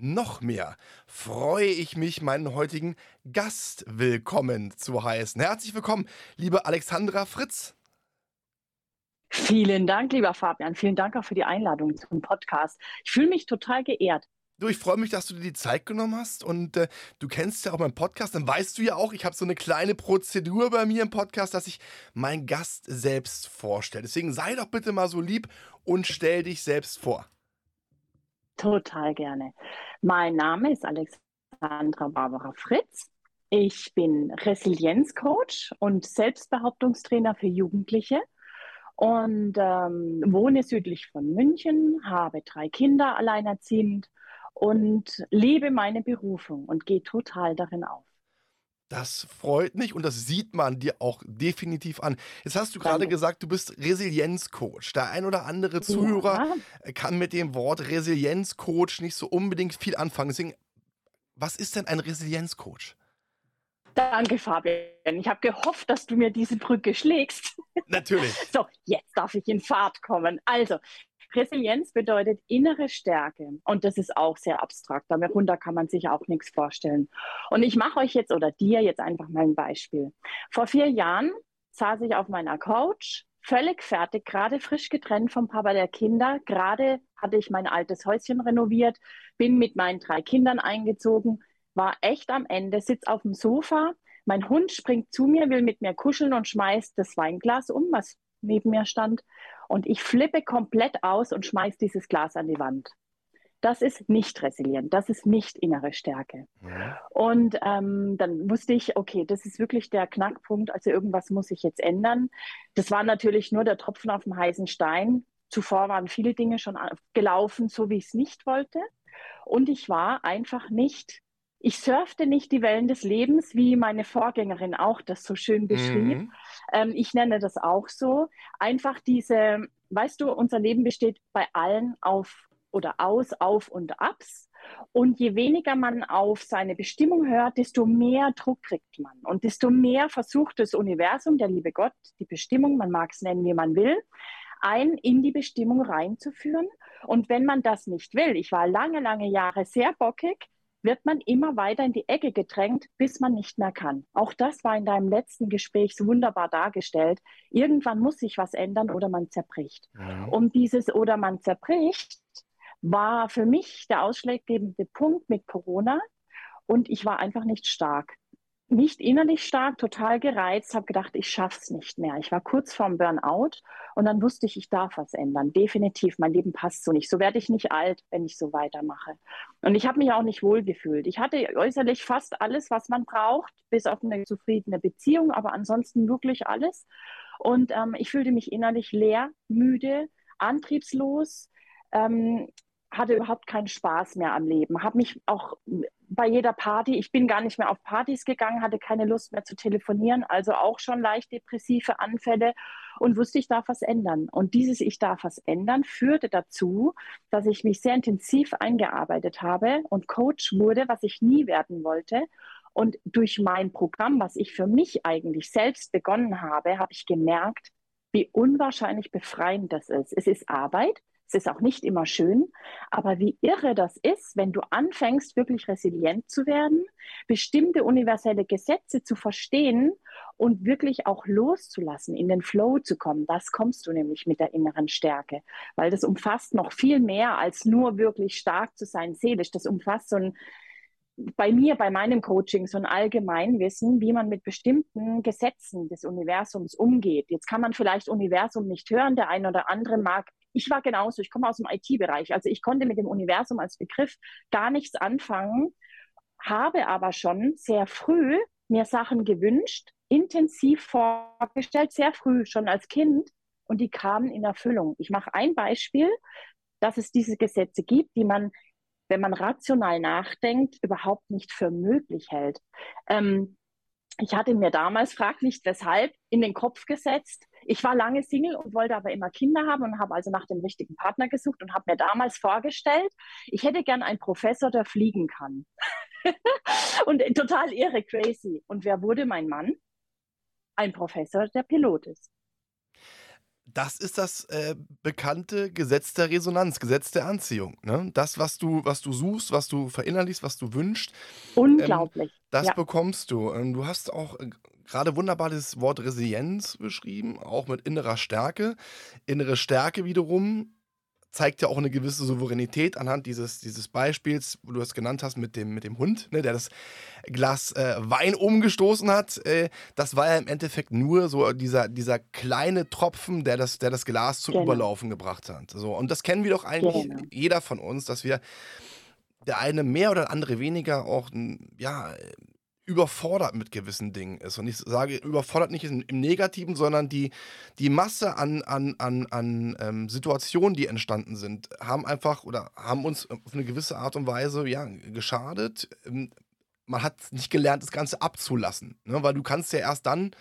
noch mehr freue ich mich, meinen heutigen Gast willkommen zu heißen. Herzlich willkommen, liebe Alexandra Fritz. Vielen Dank, lieber Fabian. Vielen Dank auch für die Einladung zum Podcast. Ich fühle mich total geehrt. Du, ich freue mich, dass du dir die Zeit genommen hast und äh, du kennst ja auch meinen Podcast, dann weißt du ja auch, ich habe so eine kleine Prozedur bei mir im Podcast, dass ich meinen Gast selbst vorstelle. Deswegen sei doch bitte mal so lieb und stell dich selbst vor. Total gerne. Mein Name ist Alexandra Barbara Fritz. Ich bin Resilienzcoach und Selbstbehauptungstrainer für Jugendliche und ähm, wohne südlich von München, habe drei Kinder alleinerziehend und lebe meine Berufung und gehe total darin auf. Das freut mich und das sieht man dir auch definitiv an. Jetzt hast du gerade gesagt, du bist Resilienzcoach. Der ein oder andere Zuhörer ja. kann mit dem Wort Resilienzcoach nicht so unbedingt viel anfangen. Deswegen, was ist denn ein Resilienzcoach? Danke, Fabian. Ich habe gehofft, dass du mir diese Brücke schlägst. Natürlich. so, jetzt darf ich in Fahrt kommen. Also, Resilienz bedeutet innere Stärke und das ist auch sehr abstrakt. Darunter kann man sich auch nichts vorstellen. Und ich mache euch jetzt oder dir jetzt einfach mal ein Beispiel. Vor vier Jahren saß ich auf meiner Couch, völlig fertig, gerade frisch getrennt vom Papa der Kinder. Gerade hatte ich mein altes Häuschen renoviert, bin mit meinen drei Kindern eingezogen, war echt am Ende, sitz auf dem Sofa. Mein Hund springt zu mir, will mit mir kuscheln und schmeißt das Weinglas um, was neben mir stand. Und ich flippe komplett aus und schmeiße dieses Glas an die Wand. Das ist nicht resilient, das ist nicht innere Stärke. Ja. Und ähm, dann wusste ich, okay, das ist wirklich der Knackpunkt, also irgendwas muss ich jetzt ändern. Das war natürlich nur der Tropfen auf dem heißen Stein. Zuvor waren viele Dinge schon gelaufen, so wie ich es nicht wollte. Und ich war einfach nicht ich surfte nicht die Wellen des Lebens, wie meine Vorgängerin auch das so schön beschrieb. Mhm. Ähm, ich nenne das auch so. Einfach diese, weißt du, unser Leben besteht bei allen auf oder aus, auf und abs. Und je weniger man auf seine Bestimmung hört, desto mehr Druck kriegt man. Und desto mehr versucht das Universum, der liebe Gott, die Bestimmung, man mag es nennen, wie man will, ein in die Bestimmung reinzuführen. Und wenn man das nicht will, ich war lange, lange Jahre sehr bockig, wird man immer weiter in die Ecke gedrängt, bis man nicht mehr kann. Auch das war in deinem letzten Gespräch so wunderbar dargestellt. Irgendwann muss sich was ändern oder man zerbricht. Ja. Und dieses oder man zerbricht war für mich der ausschlaggebende Punkt mit Corona. Und ich war einfach nicht stark nicht innerlich stark, total gereizt, habe gedacht, ich schaff's nicht mehr. Ich war kurz vorm Burnout und dann wusste ich, ich darf was ändern. Definitiv, mein Leben passt so nicht. So werde ich nicht alt, wenn ich so weitermache. Und ich habe mich auch nicht wohl gefühlt. Ich hatte äußerlich fast alles, was man braucht, bis auf eine zufriedene Beziehung, aber ansonsten wirklich alles. Und ähm, ich fühlte mich innerlich leer, müde, antriebslos. Ähm, hatte überhaupt keinen Spaß mehr am Leben, habe mich auch bei jeder Party, ich bin gar nicht mehr auf Partys gegangen, hatte keine Lust mehr zu telefonieren, also auch schon leicht depressive Anfälle und wusste, ich darf was ändern. Und dieses Ich darf was ändern führte dazu, dass ich mich sehr intensiv eingearbeitet habe und Coach wurde, was ich nie werden wollte. Und durch mein Programm, was ich für mich eigentlich selbst begonnen habe, habe ich gemerkt, wie unwahrscheinlich befreiend das ist. Es ist Arbeit, es ist auch nicht immer schön, aber wie irre das ist, wenn du anfängst, wirklich resilient zu werden, bestimmte universelle Gesetze zu verstehen und wirklich auch loszulassen, in den Flow zu kommen. Das kommst du nämlich mit der inneren Stärke, weil das umfasst noch viel mehr als nur wirklich stark zu sein seelisch. Das umfasst so ein bei mir, bei meinem Coaching so ein Allgemeinwissen, wie man mit bestimmten Gesetzen des Universums umgeht. Jetzt kann man vielleicht Universum nicht hören, der eine oder andere mag ich war genauso, ich komme aus dem IT-Bereich, also ich konnte mit dem Universum als Begriff gar nichts anfangen, habe aber schon sehr früh mir Sachen gewünscht, intensiv vorgestellt, sehr früh schon als Kind und die kamen in Erfüllung. Ich mache ein Beispiel, dass es diese Gesetze gibt, die man, wenn man rational nachdenkt, überhaupt nicht für möglich hält. Ähm, ich hatte mir damals, frag nicht weshalb, in den Kopf gesetzt. Ich war lange Single und wollte aber immer Kinder haben und habe also nach dem richtigen Partner gesucht und habe mir damals vorgestellt, ich hätte gern einen Professor, der fliegen kann. und total irre, crazy. Und wer wurde mein Mann? Ein Professor, der Pilot ist. Das ist das äh, bekannte Gesetz der Resonanz, Gesetz der Anziehung. Ne? Das, was du, was du suchst, was du verinnerlichst, was du wünschst. Unglaublich. Ähm, das ja. bekommst du. Ähm, du hast auch äh, gerade wunderbar das Wort Resilienz beschrieben, auch mit innerer Stärke. Innere Stärke wiederum zeigt ja auch eine gewisse Souveränität anhand dieses, dieses Beispiels, wo du es genannt hast mit dem, mit dem Hund, ne, der das Glas äh, Wein umgestoßen hat. Äh, das war ja im Endeffekt nur so dieser, dieser kleine Tropfen, der das, der das Glas zum genau. Überlaufen gebracht hat. So, und das kennen wir doch eigentlich genau. jeder von uns, dass wir der eine mehr oder der andere weniger auch ja, überfordert mit gewissen Dingen ist. Und ich sage überfordert nicht im, Negativen, sondern die, die Masse an, an, an, an ähm, Situationen, die entstanden sind, haben einfach oder haben uns auf eine gewisse Art und Weise ja, geschadet. Ähm, man hat nicht gelernt, das Ganze abzulassen. Ne? Weil du kannst ja erst dann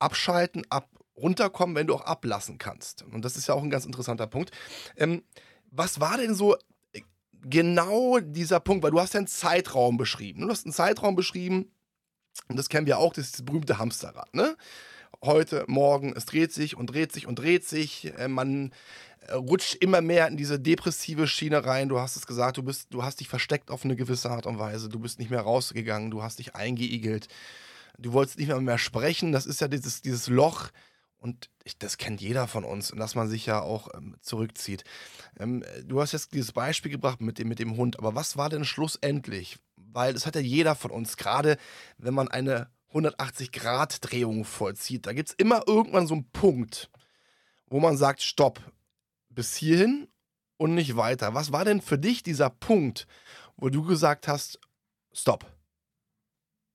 abschalten, ab, runterkommen, wenn du auch ablassen kannst. Und das ist ja auch ein ganz interessanter Punkt. Ähm, was war denn so genau dieser Punkt, weil du hast ja einen Zeitraum beschrieben. Du hast einen Zeitraum beschrieben, und das kennen wir auch, das das berühmte Hamsterrad. Ne? Heute, morgen, es dreht sich und dreht sich und dreht sich. Äh, man äh, rutscht immer mehr in diese depressive Schiene rein. Du hast es gesagt, du, bist, du hast dich versteckt auf eine gewisse Art und Weise. Du bist nicht mehr rausgegangen, du hast dich eingeigelt. Du wolltest nicht mehr, mehr sprechen. Das ist ja dieses, dieses Loch, und ich, das kennt jeder von uns, dass man sich ja auch ähm, zurückzieht. Ähm, du hast jetzt dieses Beispiel gebracht mit dem, mit dem Hund, aber was war denn schlussendlich? Weil das hat ja jeder von uns, gerade wenn man eine 180-Grad-Drehung vollzieht. Da gibt es immer irgendwann so einen Punkt, wo man sagt, stopp, bis hierhin und nicht weiter. Was war denn für dich dieser Punkt, wo du gesagt hast, stopp?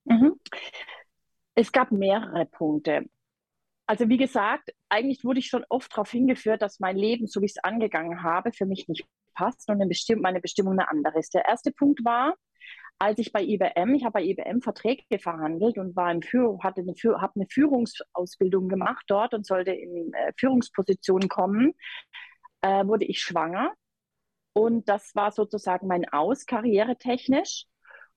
Mhm. Es gab mehrere Punkte. Also wie gesagt, eigentlich wurde ich schon oft darauf hingeführt, dass mein Leben, so wie ich es angegangen habe, für mich nicht passt und meine Bestimmung eine andere ist. Der erste Punkt war, als ich bei IBM, ich habe bei IBM Verträge verhandelt und war in Führung, hatte eine, habe eine Führungsausbildung gemacht dort und sollte in äh, Führungspositionen kommen, äh, wurde ich schwanger. Und das war sozusagen mein Aus, karrieretechnisch.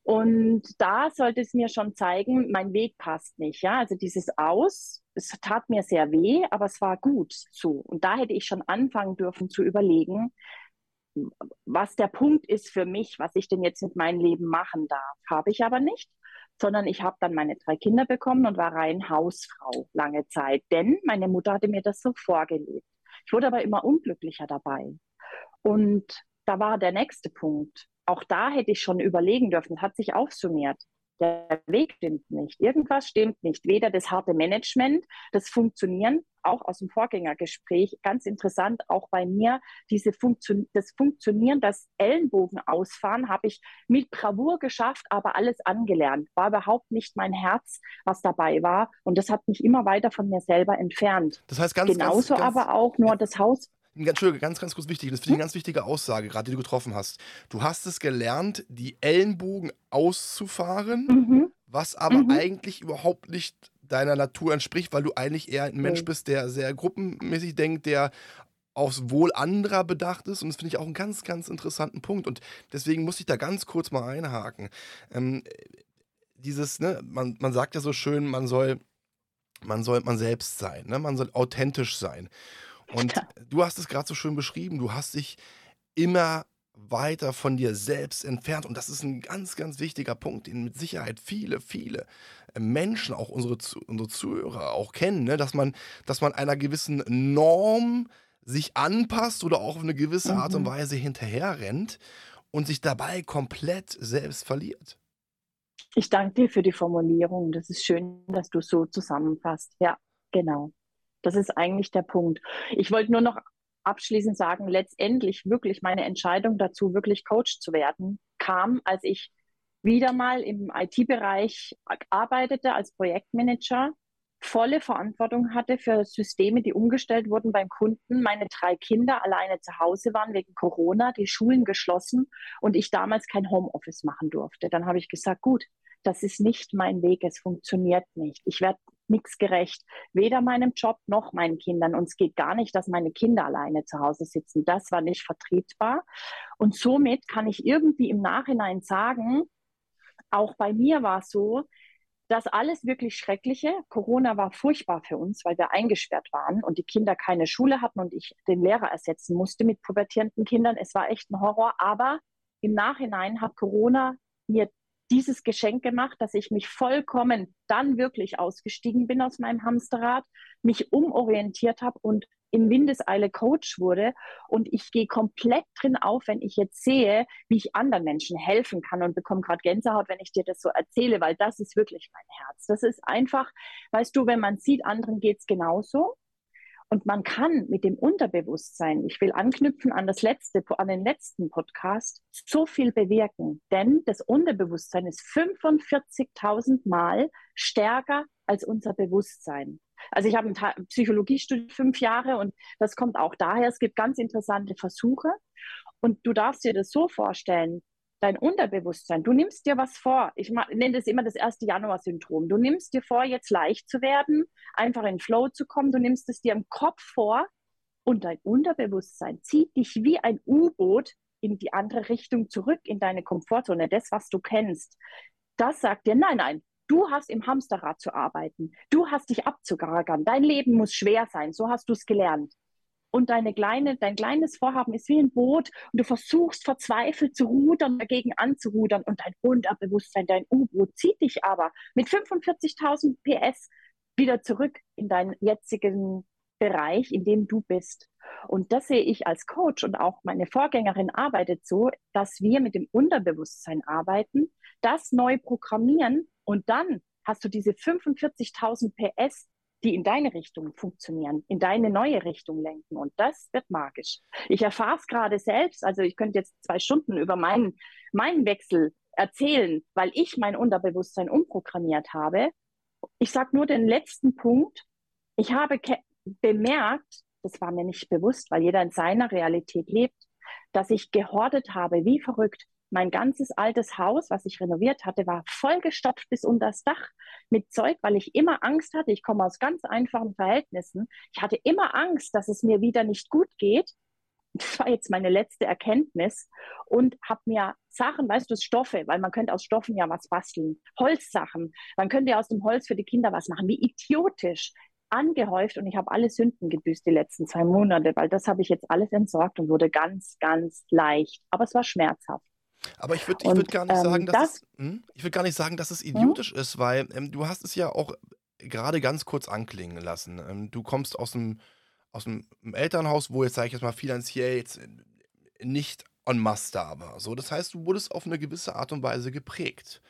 Und da sollte es mir schon zeigen, mein Weg passt nicht. Ja, also dieses Aus es tat mir sehr weh, aber es war gut so. Und da hätte ich schon anfangen dürfen zu überlegen, was der Punkt ist für mich, was ich denn jetzt mit meinem Leben machen darf. Habe ich aber nicht, sondern ich habe dann meine drei Kinder bekommen und war rein Hausfrau lange Zeit, denn meine Mutter hatte mir das so vorgelebt. Ich wurde aber immer unglücklicher dabei. Und da war der nächste Punkt. Auch da hätte ich schon überlegen dürfen, hat sich aufsummiert der Weg stimmt nicht. Irgendwas stimmt nicht. Weder das harte Management, das Funktionieren, auch aus dem Vorgängergespräch, ganz interessant, auch bei mir, diese Funktion, das Funktionieren, das Ellenbogen ausfahren, habe ich mit Bravour geschafft, aber alles angelernt. War überhaupt nicht mein Herz, was dabei war. Und das hat mich immer weiter von mir selber entfernt. Das heißt ganz, Genauso ganz, ganz, aber auch nur das Haus Entschuldige, ganz, ganz kurz wichtig. Das finde ich eine ganz wichtige Aussage, gerade die du getroffen hast. Du hast es gelernt, die Ellenbogen auszufahren, mhm. was aber mhm. eigentlich überhaupt nicht deiner Natur entspricht, weil du eigentlich eher ein Mensch bist, der sehr gruppenmäßig denkt, der aufs Wohl anderer bedacht ist. Und das finde ich auch einen ganz, ganz interessanten Punkt. Und deswegen muss ich da ganz kurz mal einhaken. Ähm, dieses, ne, man, man sagt ja so schön, man soll, man soll man selbst sein, ne? man soll authentisch sein. Und du hast es gerade so schön beschrieben, du hast dich immer weiter von dir selbst entfernt. Und das ist ein ganz, ganz wichtiger Punkt, den mit Sicherheit viele, viele äh, Menschen, auch unsere, unsere Zuhörer, auch kennen, ne? dass, man, dass man einer gewissen Norm sich anpasst oder auch auf eine gewisse Art und mhm. Weise hinterherrennt und sich dabei komplett selbst verliert. Ich danke dir für die Formulierung. Das ist schön, dass du so zusammenfasst. Ja, genau. Das ist eigentlich der Punkt. Ich wollte nur noch abschließend sagen, letztendlich wirklich meine Entscheidung dazu, wirklich Coach zu werden, kam, als ich wieder mal im IT-Bereich arbeitete als Projektmanager, volle Verantwortung hatte für Systeme, die umgestellt wurden beim Kunden, meine drei Kinder alleine zu Hause waren wegen Corona, die Schulen geschlossen und ich damals kein Homeoffice machen durfte. Dann habe ich gesagt, gut, das ist nicht mein Weg, es funktioniert nicht. Ich werde nichts gerecht, weder meinem Job noch meinen Kindern. Und es geht gar nicht, dass meine Kinder alleine zu Hause sitzen. Das war nicht vertretbar. Und somit kann ich irgendwie im Nachhinein sagen, auch bei mir war es so, das alles wirklich Schreckliche. Corona war furchtbar für uns, weil wir eingesperrt waren und die Kinder keine Schule hatten und ich den Lehrer ersetzen musste mit pubertierenden Kindern. Es war echt ein Horror, aber im Nachhinein hat Corona mir dieses Geschenk gemacht, dass ich mich vollkommen dann wirklich ausgestiegen bin aus meinem Hamsterrad, mich umorientiert habe und in Windeseile Coach wurde. Und ich gehe komplett drin auf, wenn ich jetzt sehe, wie ich anderen Menschen helfen kann und bekomme gerade Gänsehaut, wenn ich dir das so erzähle, weil das ist wirklich mein Herz. Das ist einfach, weißt du, wenn man sieht, anderen geht es genauso. Und man kann mit dem Unterbewusstsein, ich will anknüpfen an das letzte, an den letzten Podcast, so viel bewirken. Denn das Unterbewusstsein ist 45.000 Mal stärker als unser Bewusstsein. Also ich habe ein Psychologie studiert fünf Jahre und das kommt auch daher. Es gibt ganz interessante Versuche und du darfst dir das so vorstellen, dein Unterbewusstsein, du nimmst dir was vor. Ich nenne das immer das erste Januar-Syndrom. Du nimmst dir vor, jetzt leicht zu werden, einfach in Flow zu kommen. Du nimmst es dir im Kopf vor und dein Unterbewusstsein zieht dich wie ein U-Boot in die andere Richtung zurück, in deine Komfortzone, das, was du kennst. Das sagt dir, nein, nein, du hast im Hamsterrad zu arbeiten. Du hast dich abzugargern. Dein Leben muss schwer sein. So hast du es gelernt und deine kleine, dein kleines Vorhaben ist wie ein Boot und du versuchst verzweifelt zu rudern, dagegen anzurudern und dein Unterbewusstsein, dein U-Boot zieht dich aber mit 45.000 PS wieder zurück in deinen jetzigen Bereich, in dem du bist. Und das sehe ich als Coach und auch meine Vorgängerin arbeitet so, dass wir mit dem Unterbewusstsein arbeiten, das neu programmieren und dann hast du diese 45.000 PS, die in deine Richtung funktionieren, in deine neue Richtung lenken. Und das wird magisch. Ich erfahre es gerade selbst. Also ich könnte jetzt zwei Stunden über meinen, meinen Wechsel erzählen, weil ich mein Unterbewusstsein umprogrammiert habe. Ich sage nur den letzten Punkt. Ich habe bemerkt, das war mir nicht bewusst, weil jeder in seiner Realität lebt, dass ich gehortet habe, wie verrückt. Mein ganzes altes Haus, was ich renoviert hatte, war vollgestopft bis unter das Dach mit Zeug, weil ich immer Angst hatte. Ich komme aus ganz einfachen Verhältnissen. Ich hatte immer Angst, dass es mir wieder nicht gut geht. Das war jetzt meine letzte Erkenntnis und habe mir Sachen, weißt du, Stoffe, weil man könnte aus Stoffen ja was basteln, Holzsachen. Man könnte ja aus dem Holz für die Kinder was machen. Wie idiotisch angehäuft und ich habe alle Sünden gebüßt die letzten zwei Monate, weil das habe ich jetzt alles entsorgt und wurde ganz, ganz leicht. Aber es war schmerzhaft. Aber ich würde ich würd gar nicht ähm, sagen, dass das, es, hm? ich würde gar nicht sagen, dass es hm? idiotisch hm? ist, weil ähm, du hast es ja auch gerade ganz kurz anklingen lassen. Ähm, du kommst aus einem, aus einem Elternhaus, wo jetzt, sage ich jetzt mal, finanziell jetzt nicht en masse da war. So, das heißt, du wurdest auf eine gewisse Art und Weise geprägt.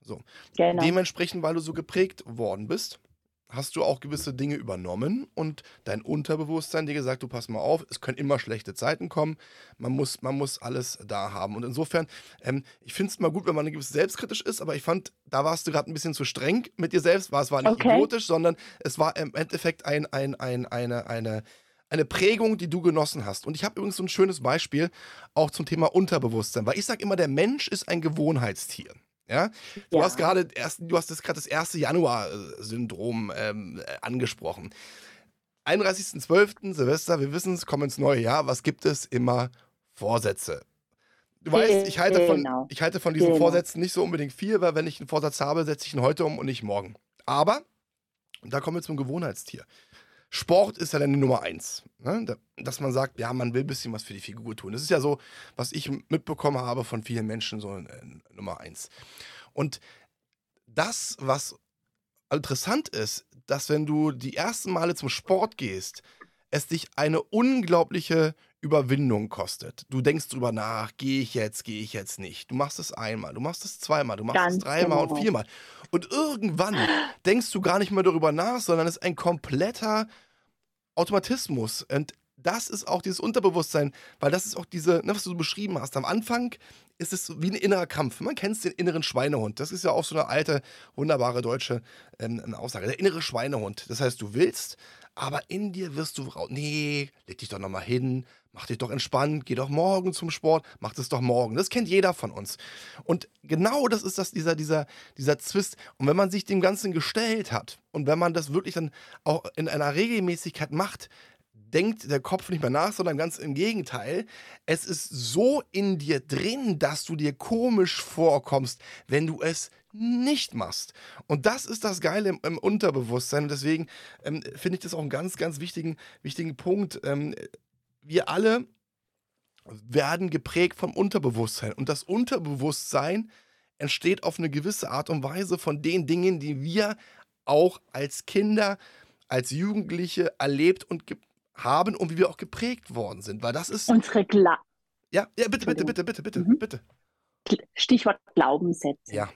So. Genau. Dementsprechend, weil du so geprägt worden bist, hast du auch gewisse Dinge übernommen und dein Unterbewusstsein dir gesagt, du pass mal auf, es können immer schlechte Zeiten kommen, man muss, man muss alles da haben. Und insofern, ähm, ich finde es mal gut, wenn man gewiss selbstkritisch ist, aber ich fand, da warst du gerade ein bisschen zu streng mit dir selbst, war es war nicht okay. idiotisch, sondern es war im Endeffekt ein, ein, ein, eine, eine, eine Prägung, die du genossen hast. Und ich habe übrigens so ein schönes Beispiel auch zum Thema Unterbewusstsein, weil ich sage immer, der Mensch ist ein Gewohnheitstier. Ja? Du ja. hast gerade du hast gerade das erste Januar-Syndrom ähm, äh, angesprochen. 31.12. Silvester, wir wissen es, kommen ins neue Jahr. Was gibt es? Immer Vorsätze. Du weißt, ich halte von, genau. ich halte von diesen genau. Vorsätzen nicht so unbedingt viel, weil wenn ich einen Vorsatz habe, setze ich ihn heute um und nicht morgen. Aber, und da kommen wir zum Gewohnheitstier. Sport ist ja dann die Nummer eins. Ne? Dass man sagt, ja, man will ein bisschen was für die Figur tun. Das ist ja so, was ich mitbekommen habe von vielen Menschen, so äh, Nummer eins. Und das, was interessant ist, dass wenn du die ersten Male zum Sport gehst, es dich eine unglaubliche Überwindung kostet. Du denkst drüber nach, gehe ich jetzt, gehe ich jetzt nicht. Du machst es einmal, du machst es zweimal, du machst Ganz es dreimal genau. und viermal. Und irgendwann denkst du gar nicht mehr darüber nach, sondern es ist ein kompletter Automatismus. Und das ist auch dieses Unterbewusstsein, weil das ist auch diese, ne, was du beschrieben hast. Am Anfang ist es wie ein innerer Kampf. Man kennt den inneren Schweinehund. Das ist ja auch so eine alte, wunderbare deutsche ähm, Aussage. Der innere Schweinehund. Das heißt, du willst, aber in dir wirst du, nee, leg dich doch nochmal hin, Mach dich doch entspannt, geh doch morgen zum Sport, mach das doch morgen. Das kennt jeder von uns. Und genau das ist das, dieser, dieser, dieser Zwist. Und wenn man sich dem Ganzen gestellt hat und wenn man das wirklich dann auch in einer Regelmäßigkeit macht, denkt der Kopf nicht mehr nach, sondern ganz im Gegenteil. Es ist so in dir drin, dass du dir komisch vorkommst, wenn du es nicht machst. Und das ist das Geile im, im Unterbewusstsein. Und deswegen ähm, finde ich das auch einen ganz, ganz wichtigen, wichtigen Punkt. Ähm, wir alle werden geprägt vom Unterbewusstsein. Und das Unterbewusstsein entsteht auf eine gewisse Art und Weise von den Dingen, die wir auch als Kinder, als Jugendliche erlebt und haben und wie wir auch geprägt worden sind. Weil das ist. Unsere Gla Ja, ja, bitte, bitte, bitte, bitte, bitte, mhm. bitte. Stichwort Glaubenssätze. Ja.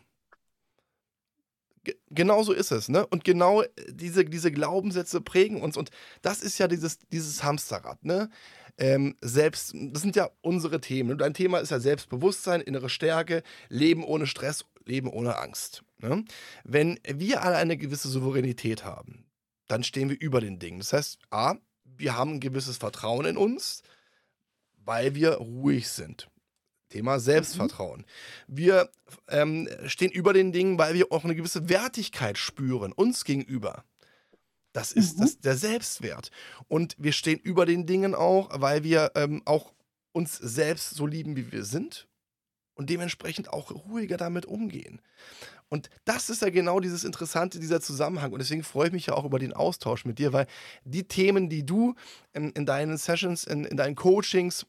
Genau so ist es, ne? Und genau diese, diese Glaubenssätze prägen uns. Und das ist ja dieses, dieses Hamsterrad, ne? Ähm, selbst, das sind ja unsere Themen. Dein Thema ist ja Selbstbewusstsein, innere Stärke, Leben ohne Stress, Leben ohne Angst. Ne? Wenn wir alle eine gewisse Souveränität haben, dann stehen wir über den Dingen. Das heißt, A, wir haben ein gewisses Vertrauen in uns, weil wir ruhig sind. Thema. Selbstvertrauen. Wir ähm, stehen über den Dingen, weil wir auch eine gewisse Wertigkeit spüren, uns gegenüber. Das ist mhm. das, der Selbstwert. Und wir stehen über den Dingen auch, weil wir ähm, auch uns selbst so lieben, wie wir sind und dementsprechend auch ruhiger damit umgehen. Und das ist ja genau dieses Interessante, dieser Zusammenhang. Und deswegen freue ich mich ja auch über den Austausch mit dir, weil die Themen, die du in, in deinen Sessions, in, in deinen Coachings,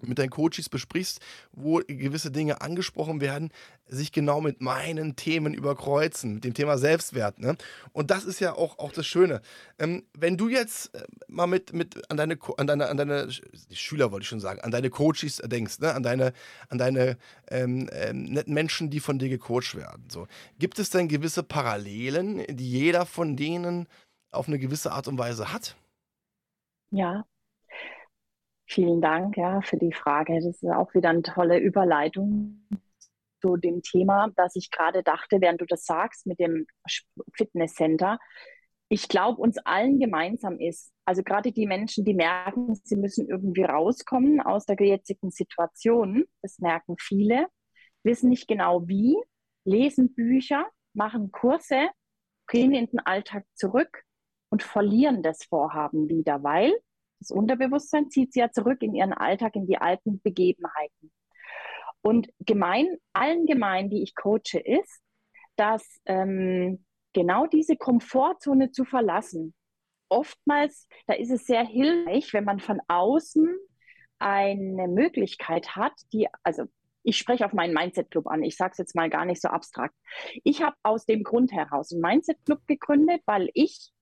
mit deinen Coaches besprichst, wo gewisse Dinge angesprochen werden, sich genau mit meinen Themen überkreuzen, mit dem Thema Selbstwert. Ne? Und das ist ja auch, auch das Schöne. Ähm, wenn du jetzt äh, mal mit, mit an deine, an deine, an deine Schüler wollte ich schon sagen, an deine Coaches denkst, ne? an deine, an deine ähm, ähm, netten Menschen, die von dir gecoacht werden. So. Gibt es denn gewisse Parallelen, die jeder von denen auf eine gewisse Art und Weise hat? Ja, Vielen Dank ja, für die Frage. Das ist auch wieder eine tolle Überleitung zu dem Thema, das ich gerade dachte, während du das sagst mit dem Fitnesscenter. Ich glaube, uns allen gemeinsam ist, also gerade die Menschen, die merken, sie müssen irgendwie rauskommen aus der jetzigen Situation, das merken viele, wissen nicht genau wie, lesen Bücher, machen Kurse, gehen in den Alltag zurück und verlieren das Vorhaben wieder, weil das Unterbewusstsein zieht sie ja zurück in ihren Alltag, in die alten Begebenheiten. Und gemein, allen gemein, die ich coache, ist, dass ähm, genau diese Komfortzone zu verlassen, oftmals, da ist es sehr hilfreich, wenn man von außen eine Möglichkeit hat, die, also ich spreche auf meinen Mindset Club an. Ich sage es jetzt mal gar nicht so abstrakt. Ich habe aus dem Grund heraus einen Mindset Club gegründet, weil ich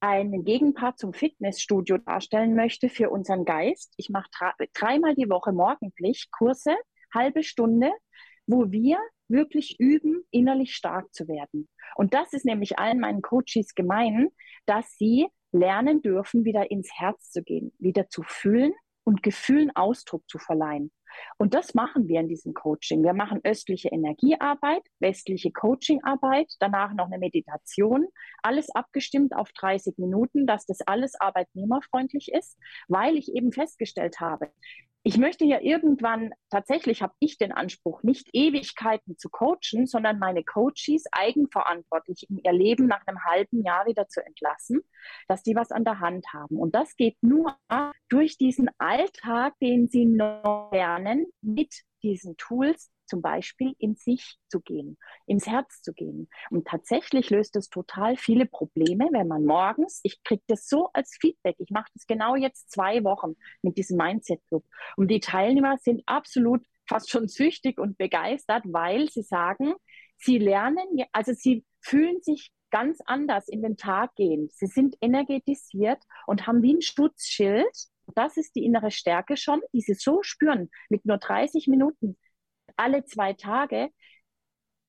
einen Gegenpart zum Fitnessstudio darstellen möchte für unseren Geist. Ich mache dreimal die Woche morgendlich Kurse, halbe Stunde, wo wir wirklich üben, innerlich stark zu werden. Und das ist nämlich allen meinen Coaches gemein, dass sie lernen dürfen, wieder ins Herz zu gehen, wieder zu fühlen und Gefühlen Ausdruck zu verleihen. Und das machen wir in diesem Coaching. Wir machen östliche Energiearbeit, westliche Coachingarbeit, danach noch eine Meditation, alles abgestimmt auf 30 Minuten, dass das alles arbeitnehmerfreundlich ist, weil ich eben festgestellt habe, ich möchte ja irgendwann, tatsächlich habe ich den Anspruch, nicht Ewigkeiten zu coachen, sondern meine Coaches eigenverantwortlich in ihr Leben nach einem halben Jahr wieder zu entlassen, dass die was an der Hand haben. Und das geht nur durch diesen Alltag, den sie neu lernen, mit diesen Tools, zum Beispiel in sich zu gehen, ins Herz zu gehen. Und tatsächlich löst es total viele Probleme, wenn man morgens, ich kriege das so als Feedback, ich mache das genau jetzt zwei Wochen mit diesem Mindset Club. Und die Teilnehmer sind absolut fast schon süchtig und begeistert, weil sie sagen, sie lernen, also sie fühlen sich ganz anders in den Tag gehen. Sie sind energetisiert und haben wie ein Schutzschild. Das ist die innere Stärke schon, die sie so spüren mit nur 30 Minuten alle zwei Tage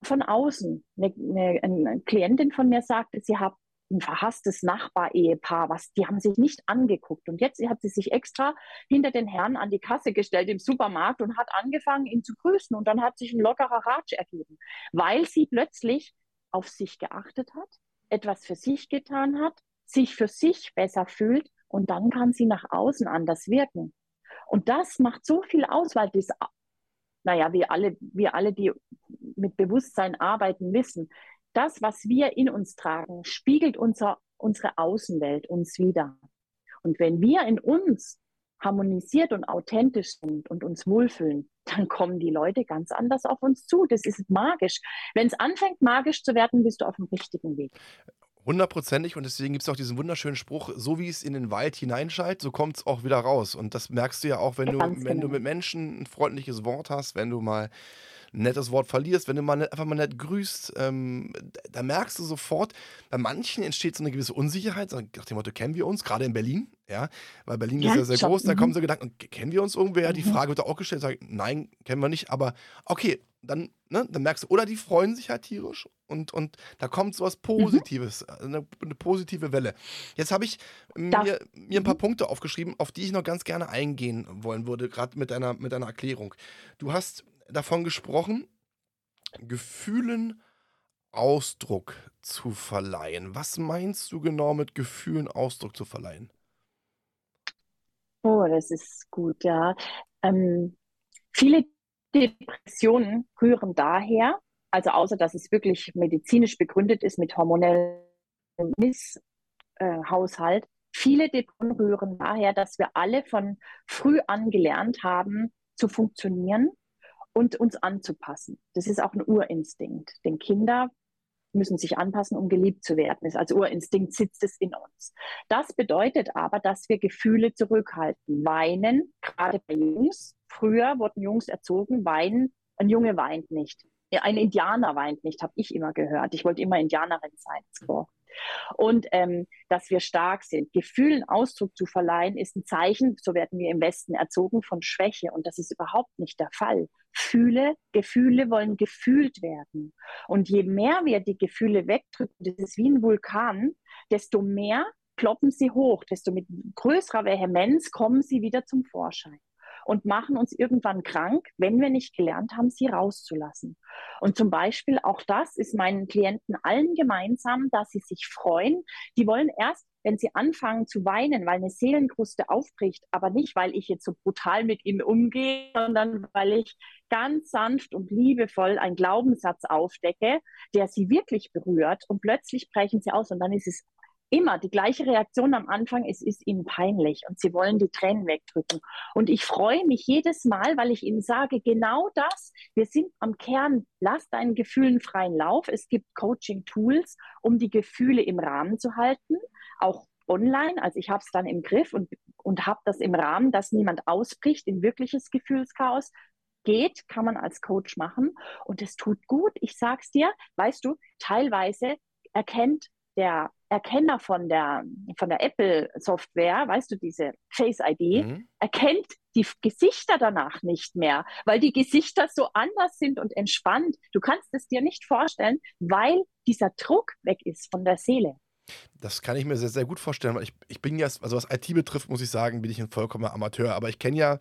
von außen. Eine, eine, eine Klientin von mir sagte, sie hat ein verhasstes Nachbar-Ehepaar, was, die haben sich nicht angeguckt. Und jetzt hat sie sich extra hinter den Herrn an die Kasse gestellt im Supermarkt und hat angefangen, ihn zu grüßen. Und dann hat sich ein lockerer Ratsch ergeben, weil sie plötzlich auf sich geachtet hat, etwas für sich getan hat, sich für sich besser fühlt und dann kann sie nach außen anders wirken. Und das macht so viel aus, weil das, naja, wir alle, wir alle, die mit Bewusstsein arbeiten, wissen, das, was wir in uns tragen, spiegelt unser, unsere Außenwelt uns wieder. Und wenn wir in uns harmonisiert und authentisch sind und uns wohlfühlen, dann kommen die Leute ganz anders auf uns zu. Das ist magisch. Wenn es anfängt, magisch zu werden, bist du auf dem richtigen Weg. Hundertprozentig und deswegen gibt es auch diesen wunderschönen Spruch, so wie es in den Wald hineinschallt, so kommt es auch wieder raus. Und das merkst du ja auch, wenn du, wenn genau. du mit Menschen ein freundliches Wort hast, wenn du mal ein nettes Wort verlierst, wenn du mal nicht, einfach mal nett grüßt, ähm, da merkst du sofort, bei manchen entsteht so eine gewisse Unsicherheit, nach dem Motto, kennen wir uns, gerade in Berlin, ja, weil Berlin ja, ist ja sehr groß, da kommen mhm. so Gedanken, kennen wir uns irgendwer? Mhm. Die Frage wird auch gestellt, sag ich, nein, kennen wir nicht, aber okay, dann, ne, dann merkst du, oder die freuen sich halt tierisch und, und da kommt so was mhm. Positives, mhm. eine, eine, positive Welle. Jetzt habe ich mir, mir ein paar mhm. Punkte aufgeschrieben, auf die ich noch ganz gerne eingehen wollen würde, gerade mit deiner, mit deiner Erklärung. Du hast davon gesprochen, Gefühlen Ausdruck zu verleihen. Was meinst du genau mit Gefühlen Ausdruck zu verleihen? Oh, das ist gut, ja. Ähm, viele Depressionen rühren daher, also außer dass es wirklich medizinisch begründet ist mit hormonellem Misshaushalt, viele Depressionen rühren daher, dass wir alle von früh an gelernt haben zu funktionieren und uns anzupassen. Das ist auch ein Urinstinkt. Denn Kinder müssen sich anpassen, um geliebt zu werden. Als Urinstinkt sitzt es in uns. Das bedeutet aber, dass wir Gefühle zurückhalten. Weinen, gerade bei Jungs. Früher wurden Jungs erzogen, weinen. Ein Junge weint nicht. Ein Indianer weint nicht, habe ich immer gehört. Ich wollte immer Indianerin sein. Und ähm, dass wir stark sind. Gefühlen Ausdruck zu verleihen, ist ein Zeichen, so werden wir im Westen erzogen, von Schwäche. Und das ist überhaupt nicht der Fall. Fühle, Gefühle wollen gefühlt werden. Und je mehr wir die Gefühle wegdrücken, das ist wie ein Vulkan, desto mehr ploppen sie hoch, desto mit größerer Vehemenz kommen sie wieder zum Vorschein und machen uns irgendwann krank, wenn wir nicht gelernt haben, sie rauszulassen. Und zum Beispiel auch das ist meinen Klienten allen gemeinsam, dass sie sich freuen. Die wollen erst wenn sie anfangen zu weinen, weil eine Seelenkruste aufbricht, aber nicht, weil ich jetzt so brutal mit ihm umgehe, sondern weil ich ganz sanft und liebevoll einen Glaubenssatz aufdecke, der sie wirklich berührt und plötzlich brechen sie aus und dann ist es immer die gleiche Reaktion am Anfang, es ist ihnen peinlich und sie wollen die Tränen wegdrücken. Und ich freue mich jedes Mal, weil ich ihnen sage, genau das, wir sind am Kern, lass deinen Gefühlen freien Lauf. Es gibt Coaching-Tools, um die Gefühle im Rahmen zu halten, auch online. Also ich habe es dann im Griff und, und habe das im Rahmen, dass niemand ausbricht in wirkliches Gefühlschaos. Geht, kann man als Coach machen und es tut gut. Ich sag's dir, weißt du, teilweise erkennt der Erkenner von der, von der Apple-Software, weißt du, diese Face-ID, mhm. erkennt die Gesichter danach nicht mehr, weil die Gesichter so anders sind und entspannt. Du kannst es dir nicht vorstellen, weil dieser Druck weg ist von der Seele. Das kann ich mir sehr, sehr gut vorstellen, weil ich, ich bin ja, also was IT betrifft, muss ich sagen, bin ich ein vollkommener Amateur. Aber ich kenne ja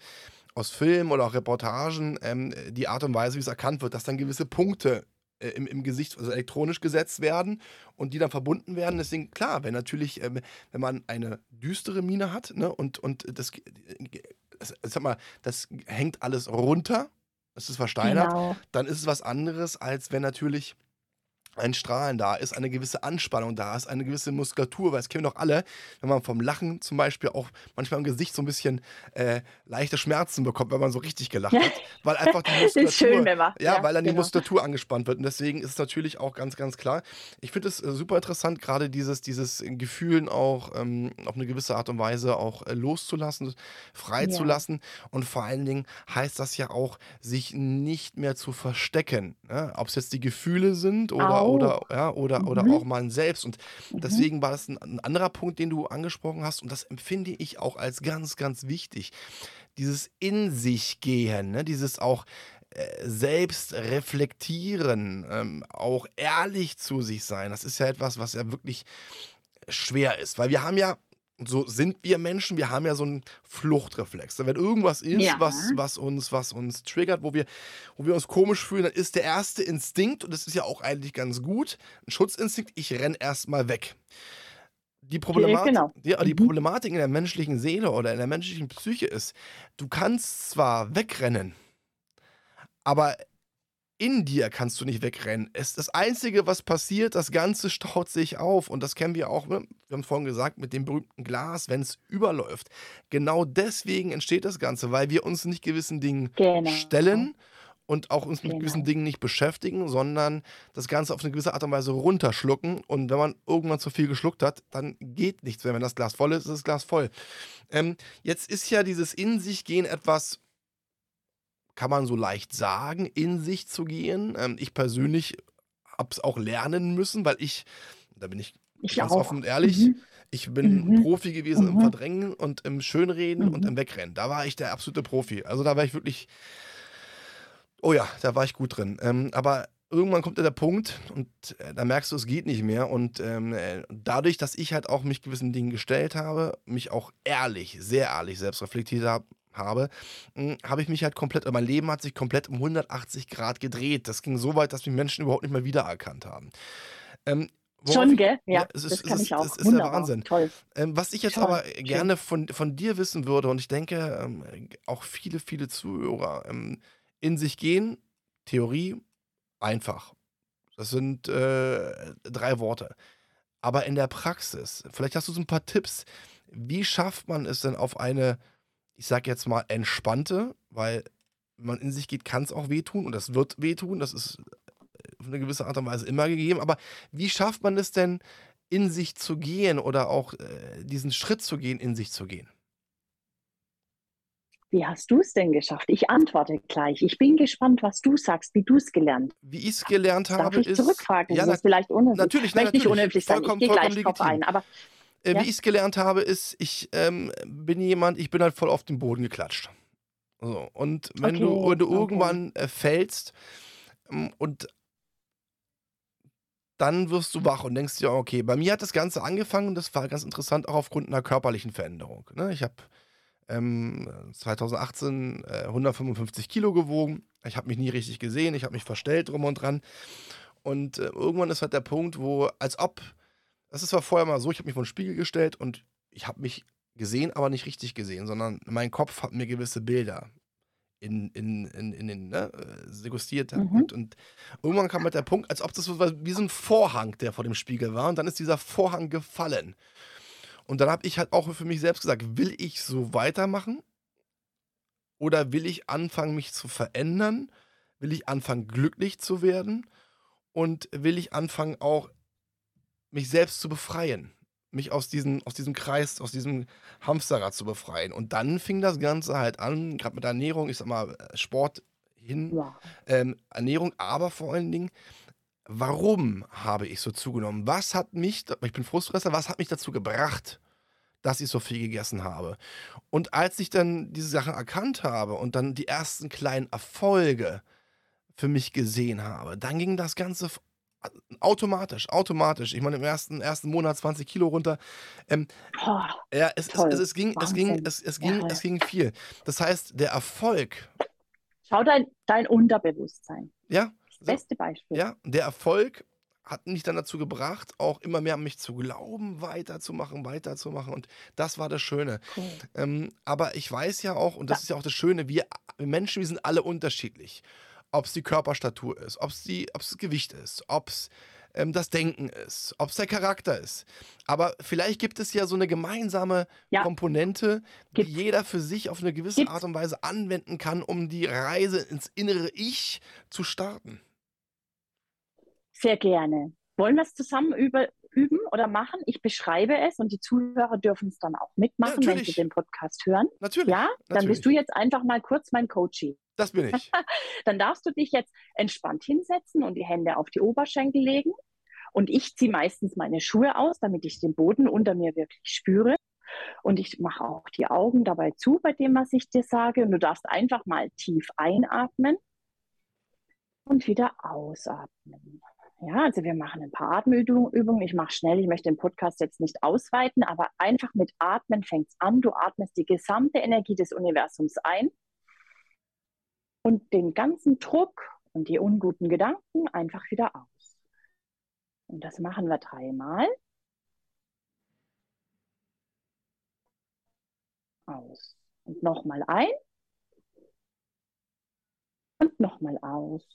aus Filmen oder auch Reportagen ähm, die Art und Weise, wie es erkannt wird, dass dann gewisse Punkte äh, im, im Gesicht, also elektronisch gesetzt werden und die dann verbunden werden. Deswegen, klar, wenn natürlich, ähm, wenn man eine düstere Mine hat ne, und, und das, das, sag mal, das hängt alles runter, es ist versteinert, genau. dann ist es was anderes, als wenn natürlich ein Strahlen da ist, eine gewisse Anspannung da ist, eine gewisse Muskulatur, weil das kennen wir doch alle, wenn man vom Lachen zum Beispiel auch manchmal im Gesicht so ein bisschen äh, leichte Schmerzen bekommt, wenn man so richtig gelacht hat, weil einfach die Muskulatur, schön, ja, ja, weil dann genau. die Muskulatur angespannt wird und deswegen ist es natürlich auch ganz, ganz klar. Ich finde es äh, super interessant, gerade dieses, dieses Gefühlen auch ähm, auf eine gewisse Art und Weise auch äh, loszulassen, freizulassen ja. und vor allen Dingen heißt das ja auch, sich nicht mehr zu verstecken, ne? ob es jetzt die Gefühle sind oder oder, ja, oder, mhm. oder auch man selbst. Und mhm. deswegen war das ein, ein anderer Punkt, den du angesprochen hast. Und das empfinde ich auch als ganz, ganz wichtig. Dieses In sich gehen, ne? dieses auch äh, selbst reflektieren, ähm, auch ehrlich zu sich sein. Das ist ja etwas, was ja wirklich schwer ist, weil wir haben ja so sind wir Menschen, wir haben ja so einen Fluchtreflex. Wenn irgendwas ist, ja. was, was, uns, was uns triggert, wo wir, wo wir uns komisch fühlen, dann ist der erste Instinkt, und das ist ja auch eigentlich ganz gut, ein Schutzinstinkt, ich renne erstmal weg. die Problematik, genau. ja, die Mhm. Problematik in der menschlichen Seele oder in der menschlichen Psyche ist, du kannst zwar wegrennen, aber in dir kannst du nicht wegrennen. Es das Einzige, was passiert, das Ganze staut sich auf. Und das kennen wir auch, ne? wir haben es vorhin gesagt, mit dem berühmten Glas, wenn es überläuft. Genau deswegen entsteht das Ganze, weil wir uns nicht gewissen Dingen Genau. stellen und auch uns mit Genau. gewissen Dingen nicht beschäftigen, sondern das Ganze auf eine gewisse Art und Weise runterschlucken. Und wenn man irgendwann zu viel geschluckt hat, dann geht nichts. Wenn das Glas voll ist, ist das Glas voll. Ähm, jetzt ist ja dieses In sich gehen etwas, kann man so leicht sagen, in sich zu gehen. Ähm, ich persönlich habe es auch lernen müssen, weil ich, da bin ich Ich ganz auch. offen und ehrlich, Mhm. ich bin Mhm. Profi gewesen im Mhm. Verdrängen und im Schönreden und Mhm. im Wegrennen. Da war ich der absolute Profi. Also da war ich wirklich, oh ja, da war ich gut drin. Ähm, aber irgendwann kommt ja der Punkt und äh, da merkst du, es geht nicht mehr. Und ähm, äh, dadurch, dass ich halt auch mich gewissen Dingen gestellt habe, mich auch ehrlich, sehr ehrlich selbst reflektiert hab, habe, mh, habe ich mich halt komplett, mein Leben hat sich komplett um 180 Grad gedreht. Das ging so weit, dass mich Menschen überhaupt nicht mehr wiedererkannt haben. Ähm, Schon, gell? Ja, Ja, es ist- das kann es ich ist- auch. es ist der Wunderbar. Wahnsinn. Toll. Ähm, was ich jetzt Schon, aber gerne von, von dir wissen würde, und ich denke, ähm, auch viele, viele Zuhörer ähm, in sich gehen, Theorie, einfach. Das sind äh, drei Worte. Aber in der Praxis, vielleicht hast du so ein paar Tipps, wie schafft man es denn auf eine, ich sag jetzt mal, entspannte, weil wenn man in sich geht, kann es auch wehtun und das wird wehtun, das ist auf eine gewisse Art und Weise immer gegeben, aber wie schafft man es denn, in sich zu gehen oder auch äh, diesen Schritt zu gehen, in sich zu gehen? Wie hast du es denn geschafft? Ich antworte gleich. Ich bin gespannt, was du sagst, wie du es gelernt Wie ich es gelernt hast. habe, Darf ich ist. zurückfragen? Ja, das na, ist vielleicht unhöflich. natürlich, nein, Vielleicht nicht natürlich. unhöflich sein. Ich Vollkommen, gehe vollkommen gleich drauf ein. Aber Äh, Ja. Wie ich es gelernt habe, ist, ich ähm, bin jemand, ich bin halt voll auf den Boden geklatscht. So, und wenn du, Okay, wenn du okay. irgendwann äh, fällst ähm, und dann wirst du wach und denkst dir, okay, bei mir hat das Ganze angefangen, das war ganz interessant, auch aufgrund einer körperlichen Veränderung. Ne? Ich habe ähm, 2018 äh, 155 Kilo gewogen. Ich habe mich nie richtig gesehen, ich habe mich verstellt drum und dran. Und äh, irgendwann ist halt der Punkt, wo, als ob, das war vorher mal so, ich habe mich vor den Spiegel gestellt und ich habe mich gesehen, aber nicht richtig gesehen, sondern mein Kopf hat mir gewisse Bilder in, in, in, in den, ne, äh, degustiert. Mhm. Und, und irgendwann kam halt der Punkt, als ob das so war wie so ein Vorhang, der vor dem Spiegel war. Und dann ist dieser Vorhang gefallen. Und dann habe ich halt auch für mich selbst gesagt, will ich so weitermachen? Oder will ich anfangen, mich zu verändern? Will ich anfangen, glücklich zu werden? Und will ich anfangen, auch mich selbst zu befreien? Mich aus, diesen, aus diesem Kreis, aus diesem Hamsterrad zu befreien. Und dann fing das Ganze halt an, gerade mit Ernährung, ich sag mal, äh, Sport hin, wow. ähm, Ernährung, aber vor allen Dingen, warum habe ich so zugenommen? Was hat mich, ich bin Frustfresser, was hat mich dazu gebracht, dass ich so viel gegessen habe? Und als ich dann diese Sachen erkannt habe und dann die ersten kleinen Erfolge für mich gesehen habe, dann ging das Ganze automatisch, automatisch. Ich meine, im ersten, ersten Monat 20 Kilo runter. Ähm, Oh, ja, es, es, es, es, ging, es, ging, es, es, ging, Ja, es ging viel. Das heißt, der Erfolg, schau dein, dein Unterbewusstsein. ja, Das beste Beispiel. Ja, der Erfolg hat mich dann dazu gebracht, auch immer mehr an mich zu glauben, weiterzumachen, weiterzumachen. Und das war das Schöne. Cool. Ähm, aber ich weiß ja auch, und das Ja. ist ja auch das Schöne, wir Menschen, wir sind alle unterschiedlich. Ob es die Körperstatur ist, ob es das Gewicht ist, ob es ähm, das Denken ist, ob es der Charakter ist. Aber vielleicht gibt es ja so eine gemeinsame Ja. Komponente, die Gibt's. jeder für sich auf eine gewisse Gibt's. Art und Weise anwenden kann, um die Reise ins innere Ich zu starten. Sehr gerne. Wollen wir es zusammen über, üben oder machen? Ich beschreibe es und die Zuhörer dürfen es dann auch mitmachen, wenn sie den Podcast hören. Natürlich. Ja, dann natürlich. bist du jetzt einfach mal kurz mein Coachie. Das bin ich. Dann darfst du dich jetzt entspannt hinsetzen und die Hände auf die Oberschenkel legen. Und ich ziehe meistens meine Schuhe aus, damit ich den Boden unter mir wirklich spüre. Und ich mache auch die Augen dabei zu bei dem, was ich dir sage. Und du darfst einfach mal tief einatmen und wieder ausatmen. Ja, also wir machen ein paar Atemübungen. Ich mache schnell, ich möchte den Podcast jetzt nicht ausweiten, aber einfach mit Atmen fängt es an. Du atmest die gesamte Energie des Universums ein und den ganzen Druck und die unguten Gedanken einfach wieder aus. Und das machen wir dreimal. aus. Und nochmal ein und nochmal aus.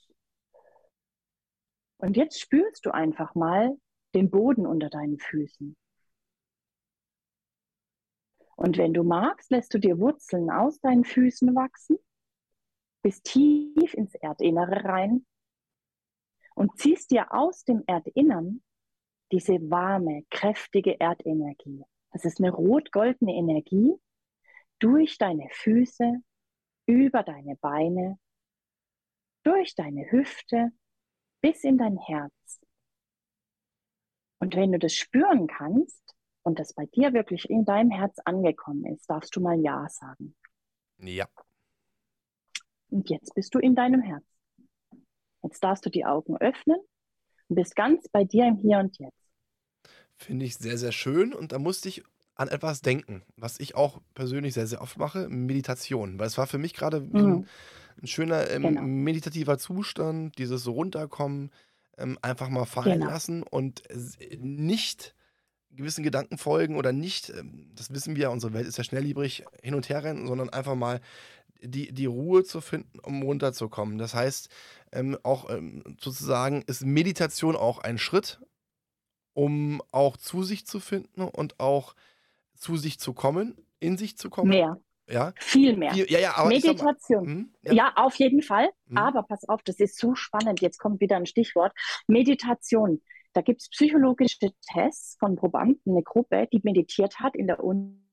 Und jetzt spürst du einfach mal den Boden unter deinen Füßen. Und wenn du magst, lässt du dir Wurzeln aus deinen Füßen wachsen, bis tief ins Erdinnere rein und ziehst dir aus dem Erdinnern diese warme, kräftige Erdenergie. Das ist eine rot-goldene Energie durch deine Füße, über deine Beine, durch deine Hüfte bis in dein Herz. Und wenn du das spüren kannst und das bei dir wirklich in deinem Herz angekommen ist, darfst du mal Ja sagen. Ja. Und jetzt bist du in deinem Herz. Jetzt darfst du die Augen öffnen und bist ganz bei dir im Hier und Jetzt. Finde ich sehr, sehr schön. Und da musste ich an etwas denken, was ich auch persönlich sehr, sehr oft mache, Meditation. Weil es war für mich gerade mhm. ein, ein, schöner ähm, genau. meditativer Zustand, dieses Runterkommen, ähm, einfach mal fallen genau. lassen und nicht gewissen Gedanken folgen oder nicht, ähm, das wissen wir, unsere Welt ist ja schnelllebrig, hin und her rennen, sondern einfach mal die, die Ruhe zu finden, um runterzukommen. Das heißt, ähm, auch ähm, sozusagen ist Meditation auch ein Schritt, um auch zu sich zu finden und auch zu sich zu kommen, in sich zu kommen. Mehr. Ja. Viel mehr. Viel, ja, ja, Meditation. Mal, hm, ja. ja. auf jeden Fall. Hm. Aber pass auf, das ist so spannend. Jetzt kommt wieder ein Stichwort. Meditation. Da gibt es psychologische Tests von Probanden, eine Gruppe, die meditiert hat in der Uni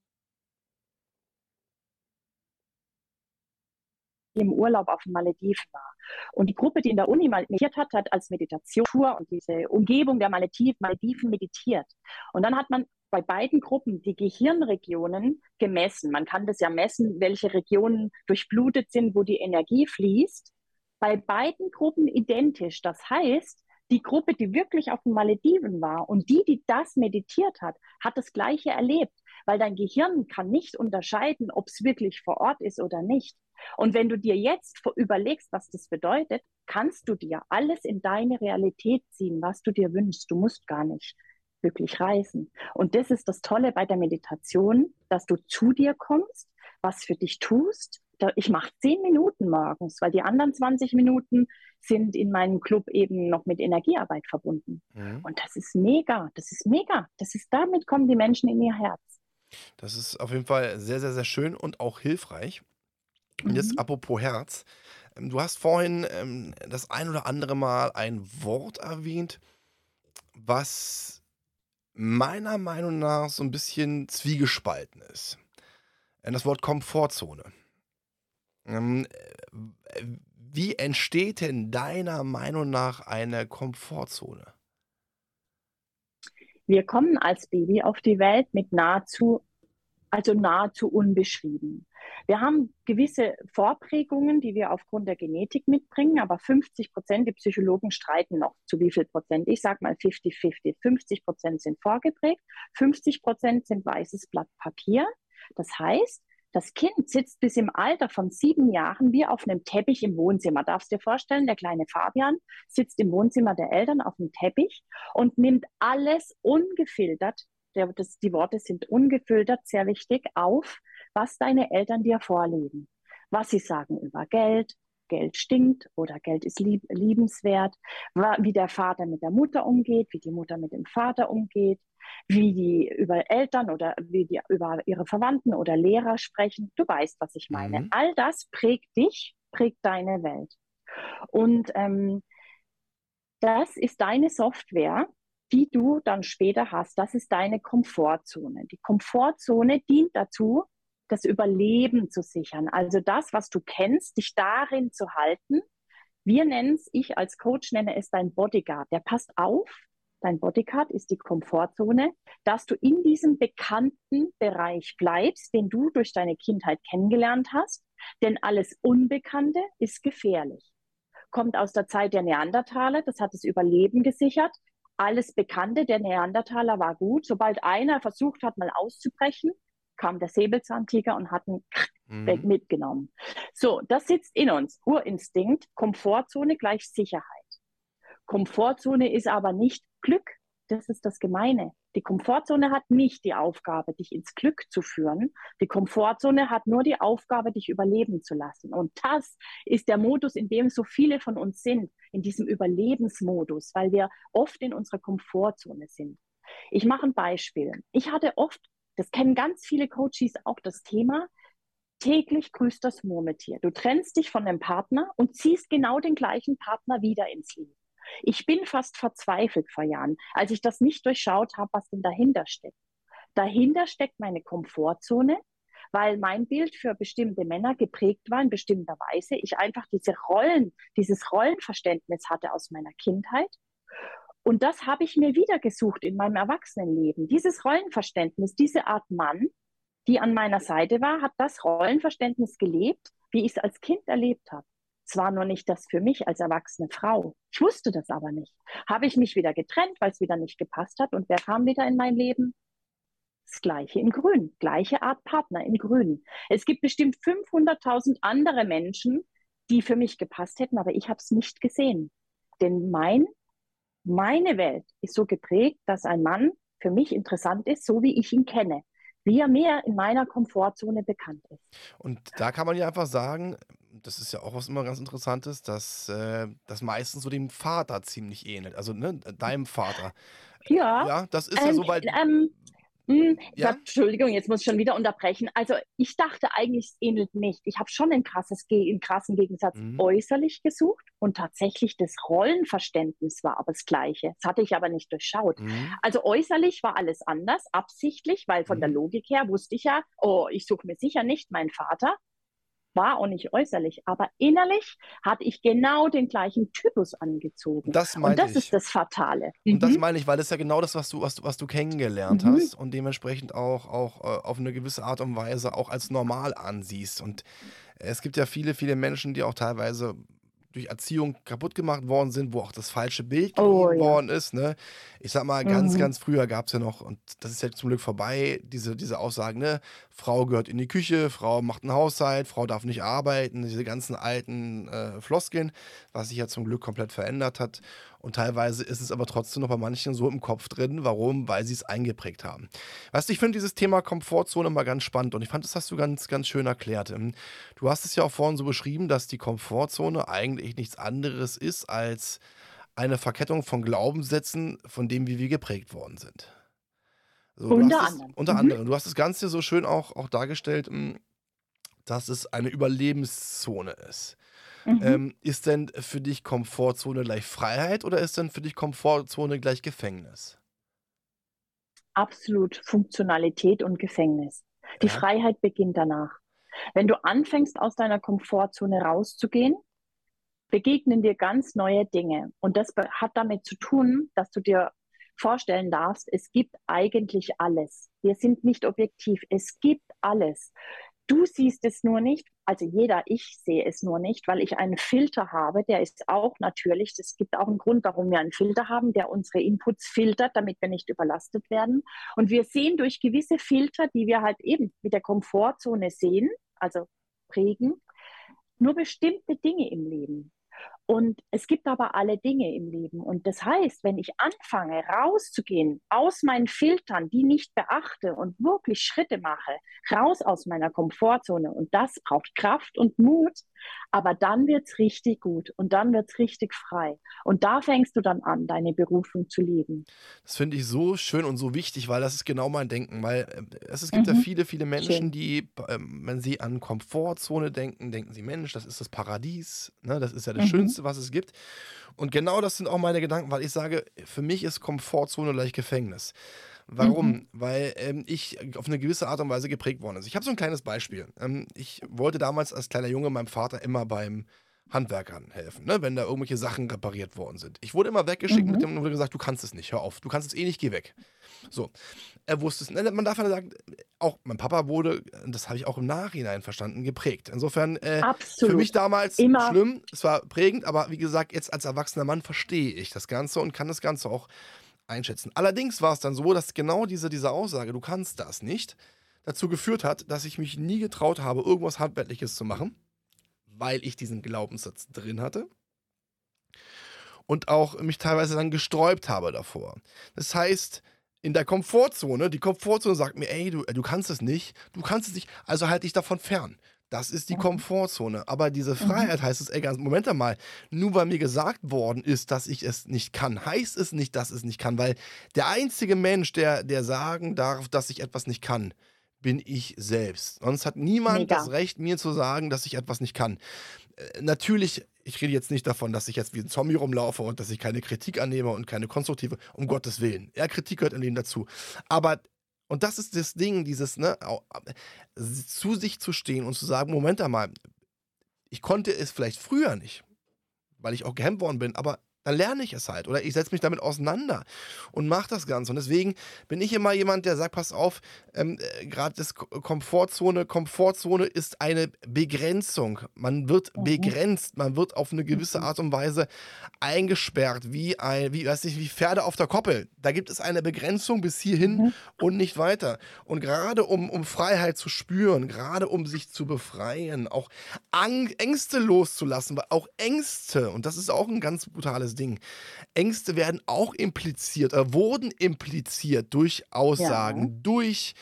im Urlaub auf den Malediven war. Und die Gruppe, die in der Uni meditiert hat, hat als Meditation und diese Umgebung der Malediven, meditiert. Und dann hat man bei beiden Gruppen die Gehirnregionen gemessen. Man kann das ja messen, welche Regionen durchblutet sind, wo die Energie fließt. Bei beiden Gruppen identisch. Das heißt, die Gruppe, die wirklich auf den Malediven war und die, die das meditiert hat, hat das Gleiche erlebt, weil dein Gehirn kann nicht unterscheiden, ob es wirklich vor Ort ist oder nicht. Und wenn du dir jetzt überlegst, was das bedeutet, kannst du dir alles in deine Realität ziehen, was du dir wünschst. Du musst gar nicht wirklich reisen. Und das ist das Tolle bei der Meditation, dass du zu dir kommst, was für dich tust. Ich mache zehn Minuten morgens, weil die anderen 20 Minuten sind in meinem Club eben noch mit Energiearbeit verbunden. Mhm. Und das ist mega, das ist mega. Das ist, damit kommen die Menschen in ihr Herz. Das ist auf jeden Fall sehr, sehr, sehr schön und auch hilfreich. Und jetzt mhm. apropos Herz. Ähm, du hast vorhin ähm, das ein oder andere Mal ein Wort erwähnt, was meiner Meinung nach so ein bisschen zwiegespalten ist. Äh, das Wort Komfortzone. Ähm, äh, wie entsteht denn deiner Meinung nach eine Komfortzone? Wir kommen als Baby auf die Welt mit nahezu, also nahezu unbeschrieben. Wir haben gewisse Vorprägungen, die wir aufgrund der Genetik mitbringen, aber 50 Prozent, die Psychologen streiten noch zu wie viel Prozent. Ich sage mal 50-50. 50 Prozent sind vorgeprägt, 50 Prozent sind weißes Blatt Papier. Das heißt, das Kind sitzt bis im Alter von sieben Jahren wie auf einem Teppich im Wohnzimmer. Darfst dir vorstellen, der kleine Fabian sitzt im Wohnzimmer der Eltern auf dem Teppich und nimmt alles ungefiltert, der, das, die Worte sind ungefiltert, sehr wichtig, auf, was deine Eltern dir vorleben. Was sie sagen über Geld, Geld stinkt oder Geld ist lieb, liebenswert, wie der Vater mit der Mutter umgeht, wie die Mutter mit dem Vater umgeht, wie die über Eltern oder wie die über ihre Verwandten oder Lehrer sprechen. Du weißt, was ich meine. Mhm. All das prägt dich, prägt deine Welt. Und ähm, das ist deine Software, die du dann später hast. Das ist deine Komfortzone. Die Komfortzone dient dazu, das Überleben zu sichern. Also das, was du kennst, dich darin zu halten. Wir nennen es, ich als Coach nenne es dein Bodyguard. Der passt auf, dein Bodyguard ist die Komfortzone, dass du in diesem bekannten Bereich bleibst, den du durch deine Kindheit kennengelernt hast. Denn alles Unbekannte ist gefährlich. Kommt aus der Zeit der Neandertaler, das hat das Überleben gesichert. Alles Bekannte der Neandertaler war gut. Sobald einer versucht hat, mal auszubrechen, kam der Säbelzahntiger und hat ihn mhm. mitgenommen. So, das sitzt in uns. Urinstinkt, Komfortzone gleich Sicherheit. Komfortzone ist aber nicht Glück. Das ist das Gemeine. Die Komfortzone hat nicht die Aufgabe, dich ins Glück zu führen. Die Komfortzone hat nur die Aufgabe, dich überleben zu lassen. Und das ist der Modus, in dem so viele von uns sind, in diesem Überlebensmodus, weil wir oft in unserer Komfortzone sind. Ich mache ein Beispiel. Ich hatte oft, das kennen ganz viele Coaches auch, das Thema, täglich grüßt das Murmeltier. Du trennst dich von dem Partner und ziehst genau den gleichen Partner wieder ins Leben. Ich bin fast verzweifelt vor Jahren, als ich das nicht durchschaut habe, was denn dahinter steckt. Dahinter steckt meine Komfortzone, weil mein Bild für bestimmte Männer geprägt war in bestimmter Weise. Ich einfach diese Rollen, dieses Rollenverständnis hatte aus meiner Kindheit. Und das habe ich mir wieder gesucht in meinem Erwachsenenleben. Dieses Rollenverständnis, diese Art Mann, die an meiner Seite war, hat das Rollenverständnis gelebt, wie ich es als Kind erlebt habe. Es war nur nicht das für mich als erwachsene Frau. Ich wusste das aber nicht. Habe ich mich wieder getrennt, weil es wieder nicht gepasst hat. Und wer kam wieder in mein Leben? Das gleiche in Grün, gleiche Art Partner in Grün. Es gibt bestimmt 500.000 andere Menschen, die für mich gepasst hätten, aber ich habe es nicht gesehen. Denn mein, meine Welt ist so geprägt, dass ein Mann für mich interessant ist, so wie ich ihn kenne wie er mehr in meiner Komfortzone bekannt ist. Und da kann man ja einfach sagen, das ist ja auch was immer ganz Interessantes, dass äh, das meistens so dem Vater ziemlich ähnelt. Also ne, deinem Vater. Ja. Ja, das ist ähm, ja so, weil. Ähm, hm, ja? Entschuldigung, jetzt muss ich schon wieder unterbrechen. Also ich dachte eigentlich, es ähnelt nicht. Ich habe schon einen, krasses, einen krassen Gegensatz mhm. äußerlich gesucht und tatsächlich das Rollenverständnis war aber das gleiche. Das hatte ich aber nicht durchschaut. Mhm. Also äußerlich war alles anders, absichtlich, weil von mhm. der Logik her wusste ich ja, oh, ich suche mir sicher nicht meinen Vater, war auch nicht äußerlich, aber innerlich hatte ich genau den gleichen Typus angezogen. Das und das ich. ist das Fatale. Und mhm. das meine ich, weil das ist ja genau das, was du, was du, was du kennengelernt mhm. hast und dementsprechend auch, auch äh, auf eine gewisse Art und Weise auch als normal ansiehst. Und es gibt ja viele, viele Menschen, die auch teilweise durch Erziehung kaputt gemacht worden sind, wo auch das falsche Bild oh, gegeben ja. worden ist. Ne? Ich sag mal, ganz, mhm. ganz früher gab es ja noch, und das ist ja zum Glück vorbei, diese, diese Aussagen, ne? Frau gehört in die Küche, Frau macht einen Haushalt, Frau darf nicht arbeiten, diese ganzen alten äh, Floskeln, was sich ja zum Glück komplett verändert hat. Und teilweise ist es aber trotzdem noch bei manchen so im Kopf drin. Warum? Weil sie es eingeprägt haben. Weißt du, ich finde dieses Thema Komfortzone immer ganz spannend und ich fand, das hast du ganz, ganz schön erklärt. Ähm, du hast es ja auch vorhin so beschrieben, dass die Komfortzone eigentlich nichts anderes ist als eine Verkettung von Glaubenssätzen, von denen wie wir geprägt worden sind. So, unter anderem. Unter mhm. anderem. Du hast das Ganze so schön auch, auch dargestellt, hm, dass es eine Überlebenszone ist. Mhm. Ähm, ist denn für dich Komfortzone gleich Freiheit oder ist denn für dich Komfortzone gleich Gefängnis? Absolut Funktionalität und Gefängnis. Die ja. Freiheit beginnt danach. Wenn du anfängst, aus deiner Komfortzone rauszugehen, begegnen dir ganz neue Dinge. Und das hat damit zu tun, dass du dir vorstellen darfst, es gibt eigentlich alles. Wir sind nicht objektiv. Es gibt alles. Du siehst es nur nicht, also jeder, ich sehe es nur nicht, weil ich einen Filter habe, der ist auch natürlich, es gibt auch einen Grund, warum wir einen Filter haben, der unsere Inputs filtert, damit wir nicht überlastet werden. Und wir sehen durch gewisse Filter, die wir halt eben mit der Komfortzone sehen, also prägen, nur bestimmte Dinge im Leben. Und es gibt aber alle Dinge im Leben. Und das heißt, wenn ich anfange, rauszugehen aus meinen Filtern, die nicht beachte und wirklich Schritte mache, raus aus meiner Komfortzone, und das braucht Kraft und Mut, aber dann wird es richtig gut und dann wird es richtig frei. Und da fängst du dann an, deine Berufung zu leben. Das finde ich so schön und so wichtig, weil das ist genau mein Denken. Weil äh, es, es gibt mhm. ja viele, viele Menschen, schön. die, äh, wenn sie an Komfortzone denken, denken sie, Mensch, das ist das Paradies, ne? das ist ja das mhm. Schönste, was es gibt. Und genau das sind auch meine Gedanken, weil ich sage, für mich ist Komfortzone gleich Gefängnis. Warum? Mhm. Weil ähm, ich auf eine gewisse Art und Weise geprägt worden ist. Ich habe so ein kleines Beispiel. Ähm, ich wollte damals als kleiner Junge meinem Vater immer beim Handwerkern helfen, ne? wenn da irgendwelche Sachen repariert worden sind. Ich wurde immer weggeschickt mhm. mit dem und wurde gesagt, du kannst es nicht, hör auf, du kannst es eh nicht, geh weg. So, er wusste es. Ne? Man darf ja sagen, auch mein Papa wurde, das habe ich auch im Nachhinein verstanden, geprägt. Insofern äh, für mich damals immer. schlimm, es war prägend, aber wie gesagt, jetzt als erwachsener Mann verstehe ich das Ganze und kann das Ganze auch einschätzen. Allerdings war es dann so, dass genau diese, diese Aussage, du kannst das nicht, dazu geführt hat, dass ich mich nie getraut habe, irgendwas Handwerkliches zu machen, weil ich diesen Glaubenssatz drin hatte und auch mich teilweise dann gesträubt habe davor. Das heißt, in der Komfortzone. Die Komfortzone sagt mir, ey, du, du kannst es nicht, du kannst es nicht, also halte dich davon fern. Das ist die Komfortzone. Aber diese Freiheit heißt es, ey, ganz, Moment einmal, nur weil mir gesagt worden ist, dass ich es nicht kann, heißt es nicht, dass es nicht kann, weil der einzige Mensch, der, der sagen darf, dass ich etwas nicht kann, bin ich selbst. Sonst hat niemand Mega. das Recht, mir zu sagen, dass ich etwas nicht kann. Äh, natürlich, ich rede jetzt nicht davon, dass ich jetzt wie ein Zombie rumlaufe und dass ich keine Kritik annehme und keine konstruktive, um Gottes Willen. Ja, Kritik gehört im Leben dazu. Aber, und das ist das Ding, dieses, ne, zu sich zu stehen und zu sagen, Moment einmal, ich konnte es vielleicht früher nicht, weil ich auch gehemmt worden bin, aber dann lerne ich es halt oder ich setze mich damit auseinander und mache das Ganze. Und deswegen bin ich immer jemand, der sagt, pass auf, ähm, äh, gerade das Ko- Komfortzone, Komfortzone ist eine Begrenzung. Man wird Mhm. begrenzt, man wird auf eine gewisse Art und Weise eingesperrt, wie ein, wie, weiß nicht, wie Pferde auf der Koppel. Da gibt es eine Begrenzung bis hierhin Mhm. und nicht weiter. Und gerade um, um Freiheit zu spüren, gerade um sich zu befreien, auch Ang Ängste loszulassen, weil auch Ängste, und das ist auch ein ganz brutales Ding, Ängste werden auch impliziert, äh, wurden impliziert durch Aussagen, durch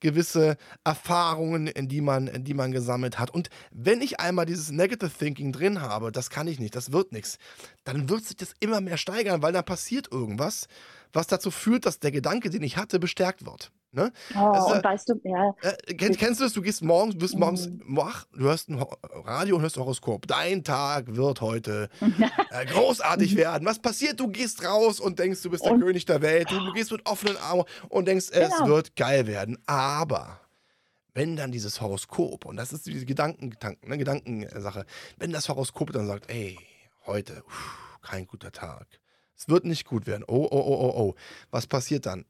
gewisse Erfahrungen, in die, man, die man gesammelt hat. Und wenn ich einmal dieses Negative Thinking drin habe, das kann ich nicht, das wird nichts, dann wird sich das immer mehr steigern, weil dann passiert irgendwas, was dazu führt, dass der Gedanke, den ich hatte, bestärkt wird. Ne? Oh, Also, und weißt du, ja, Äh, kennst, kennst du das? Du gehst morgens, wirst morgens Mhm. wach, du hörst ein Radio und hörst ein Horoskop. Dein Tag wird heute äh, großartig werden. Was passiert? Du gehst raus und denkst, du bist der Und- König der Welt. Du, du gehst mit offenen Armen und denkst, es Genau. wird geil werden. Aber wenn dann dieses Horoskop, und das ist diese Gedanken, Gedanken, ne, Gedankensache, wenn das Horoskop dann sagt, ey, heute, uff, kein guter Tag. Es wird nicht gut werden. Oh, oh, oh, oh, oh. Was passiert dann?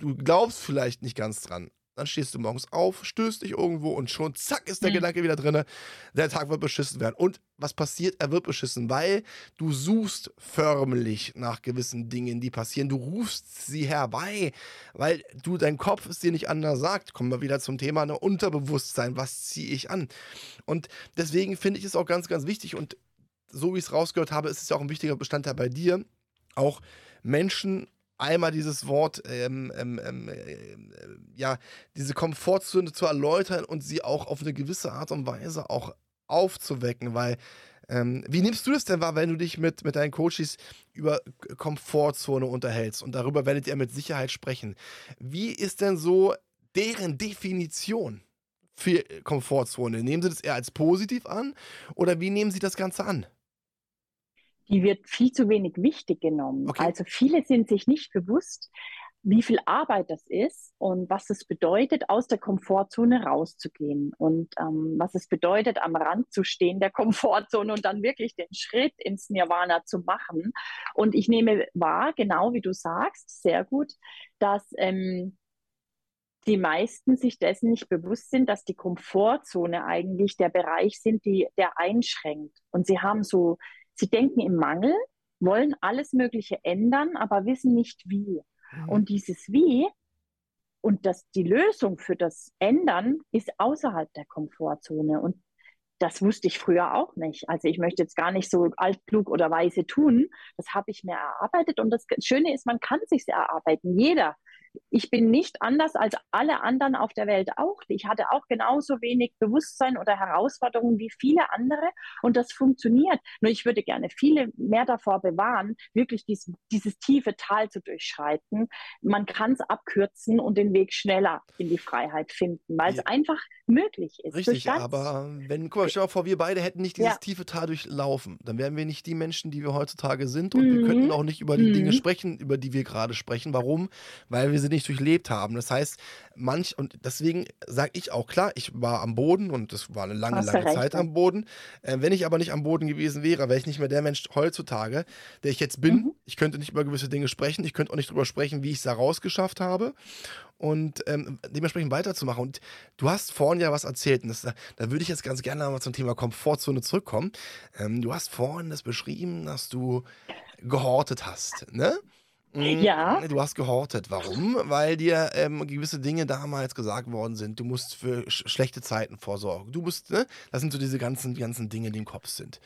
Du glaubst vielleicht nicht ganz dran. Dann stehst du morgens auf, stößt dich irgendwo und schon zack ist der Mhm. Gedanke wieder drin. Der Tag wird beschissen werden. Und was passiert? Er wird beschissen, weil du suchst förmlich nach gewissen Dingen, die passieren. Du rufst sie herbei, weil du dein Kopf es dir nicht anders sagt. Kommen wir wieder zum Thema ne, Unterbewusstsein. Was ziehe ich an? Und deswegen finde ich es auch ganz, ganz wichtig und so wie ich es rausgehört habe, ist es ja auch ein wichtiger Bestandteil bei dir, auch Menschen einmal dieses Wort, ähm, ähm, ähm, äh, ja, diese Komfortzone zu erläutern und sie auch auf eine gewisse Art und Weise auch aufzuwecken, weil ähm, wie nimmst du das denn wahr, wenn du dich mit, mit deinen Coaches über Komfortzone unterhältst und darüber werdet ihr mit Sicherheit sprechen? Wie ist denn so deren Definition für Komfortzone? Nehmen sie das eher als positiv an oder wie nehmen sie das Ganze an? Die wird viel zu wenig wichtig genommen. Okay. Also viele sind sich nicht bewusst, wie viel Arbeit das ist und was es bedeutet, aus der Komfortzone rauszugehen und ähm, was es bedeutet, am Rand zu stehen der Komfortzone und dann wirklich den Schritt ins Nirvana zu machen. Und ich nehme wahr, genau wie du sagst, sehr gut, dass ähm, die meisten sich dessen nicht bewusst sind, dass die Komfortzone eigentlich der Bereich sind, die, der einschränkt. Und sie haben so, sie denken im Mangel, wollen alles Mögliche ändern, aber wissen nicht wie. Und dieses Wie und das, die Lösung für das Ändern ist außerhalb der Komfortzone. Und das wusste ich früher auch nicht. Also ich möchte jetzt gar nicht so altklug oder weise tun. Das habe ich mir erarbeitet. Und das Schöne ist, man kann sich erarbeiten. Jeder. Ich bin nicht anders als alle anderen auf der Welt auch. Ich hatte auch genauso wenig Bewusstsein oder Herausforderungen wie viele andere. Und das funktioniert. Nur ich würde gerne viele mehr davor bewahren, wirklich dies, dieses tiefe Tal zu durchschreiten. Man kann es abkürzen und den Weg schneller in die Freiheit finden, weil Ja. es einfach möglich ist. Richtig, aber wenn, guck mal, stell dir vor, wir beide hätten nicht dieses Ja. tiefe Tal durchlaufen, dann wären wir nicht die Menschen, die wir heutzutage sind und wir Mhm. könnten auch nicht über die Dinge Mhm. sprechen, über die wir gerade sprechen. Warum? Weil wir sie nicht durchlebt haben. Das heißt, manch, und deswegen sage ich auch, klar, ich war am Boden und das war eine lange, Hast lange Zeit am Boden. Äh, wenn ich aber nicht am Boden gewesen wäre, wäre ich nicht mehr der Mensch heutzutage, der ich jetzt bin. Mhm. Ich könnte nicht über gewisse Dinge sprechen, ich könnte auch nicht darüber sprechen, wie ich es da rausgeschafft habe und ähm, dementsprechend weiterzumachen. Und du hast vorhin ja was erzählt, und das, da würde ich jetzt ganz gerne mal zum Thema Komfortzone zurückkommen. Ähm, du hast vorhin das beschrieben, dass du gehortet hast, ne? Mm, Ja. Du hast gehortet. Warum? Weil dir ähm, gewisse Dinge damals gesagt worden sind. Du musst für sch schlechte Zeiten vorsorgen. Du musst, ne? Das sind so diese ganzen, ganzen Dinge, die im Kopf sind.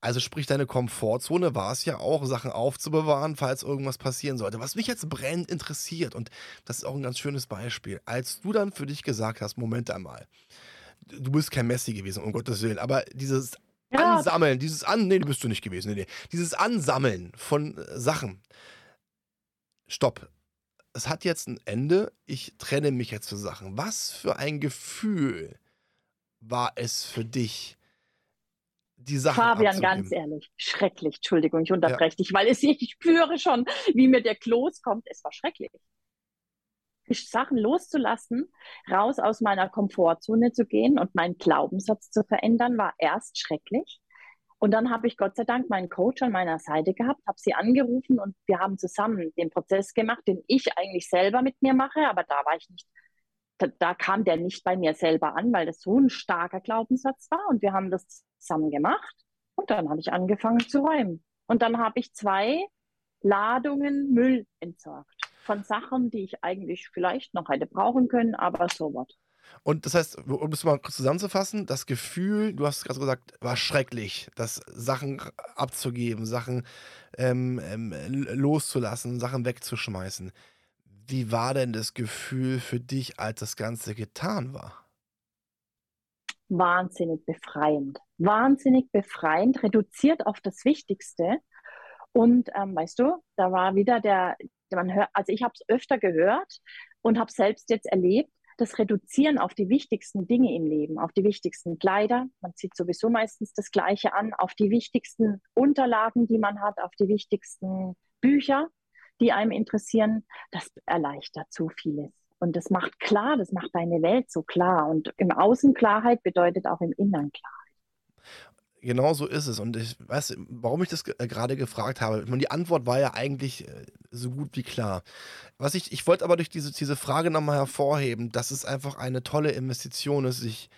Also sprich, deine Komfortzone war es ja auch, Sachen aufzubewahren, falls irgendwas passieren sollte. Was mich jetzt brennend interessiert, und das ist auch ein ganz schönes Beispiel, als du dann für dich gesagt hast, Moment einmal, du bist kein Messi gewesen, um Gottes Willen, aber dieses Ja, Ansammeln, dieses An, nee, du bist du nicht gewesen, nee, nee, dieses Ansammeln von äh, Sachen, stopp, es hat jetzt ein Ende, ich trenne mich jetzt für Sachen. Was für ein Gefühl war es für dich, die Sachen Fabian, ganz abzugeben? ehrlich, schrecklich. Entschuldigung, ich Ja. unterbreche dich, weil es, ich spüre schon, wie mir der Kloß kommt. Es war schrecklich. Sachen loszulassen, raus aus meiner Komfortzone zu gehen und meinen Glaubenssatz zu verändern, war erst schrecklich. Und dann habe ich Gott sei Dank meinen Coach an meiner Seite gehabt, habe sie angerufen und wir haben zusammen den Prozess gemacht, den ich eigentlich selber mit mir mache, aber da war ich nicht, da, da kam der nicht bei mir selber an, weil das so ein starker Glaubenssatz war und wir haben das zusammen gemacht und dann habe ich angefangen zu räumen. Und dann habe ich zwei Ladungen Müll entsorgt von Sachen, die ich eigentlich vielleicht noch hätte brauchen können, aber so was. Und das heißt, um es mal kurz zusammenzufassen, das Gefühl, du hast gerade gesagt, war schrecklich, das Sachen abzugeben, Sachen ähm, ähm, loszulassen, Sachen wegzuschmeißen. Wie war denn das Gefühl für dich, als das Ganze getan war? Wahnsinnig befreiend. Wahnsinnig befreiend, reduziert auf das Wichtigste. Und ähm, weißt du, da war wieder der, man hört, also ich habe es öfter gehört und habe selbst jetzt erlebt, das Reduzieren auf die wichtigsten Dinge im Leben, auf die wichtigsten Kleider, man zieht sowieso meistens das Gleiche an, auf die wichtigsten Unterlagen, die man hat, auf die wichtigsten Bücher, die einem interessieren, das erleichtert so vieles. Und das macht klar, das macht deine Welt so klar. Und im Außen Klarheit bedeutet auch im Inneren Klarheit. Genau so ist es. Und ich weiß, warum ich das äh, gerade gefragt habe. Meine, die Antwort war ja eigentlich äh, so gut wie klar. Was ich, ich wollte aber durch diese, diese Frage nochmal hervorheben, dass es einfach eine tolle Investition ist, sich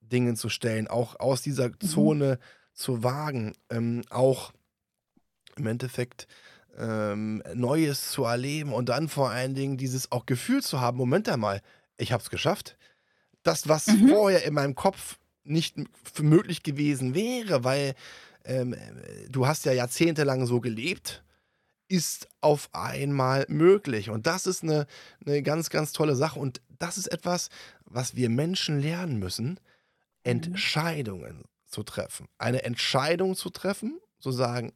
Dingen zu stellen, auch aus dieser Mhm. Zone zu wagen, ähm, auch im Endeffekt ähm, Neues zu erleben und dann vor allen Dingen dieses auch Gefühl zu haben, Moment einmal, ich habe es geschafft. Das, was Mhm. vorher in meinem Kopf nicht möglich gewesen wäre, weil ähm, äh, du hast ja jahrzehntelang so gelebt, ist auf einmal möglich. Und das ist eine, eine ganz, ganz tolle Sache. Und das ist etwas, was wir Menschen lernen müssen, Entscheidungen zu treffen. Eine Entscheidung zu treffen, zu sagen,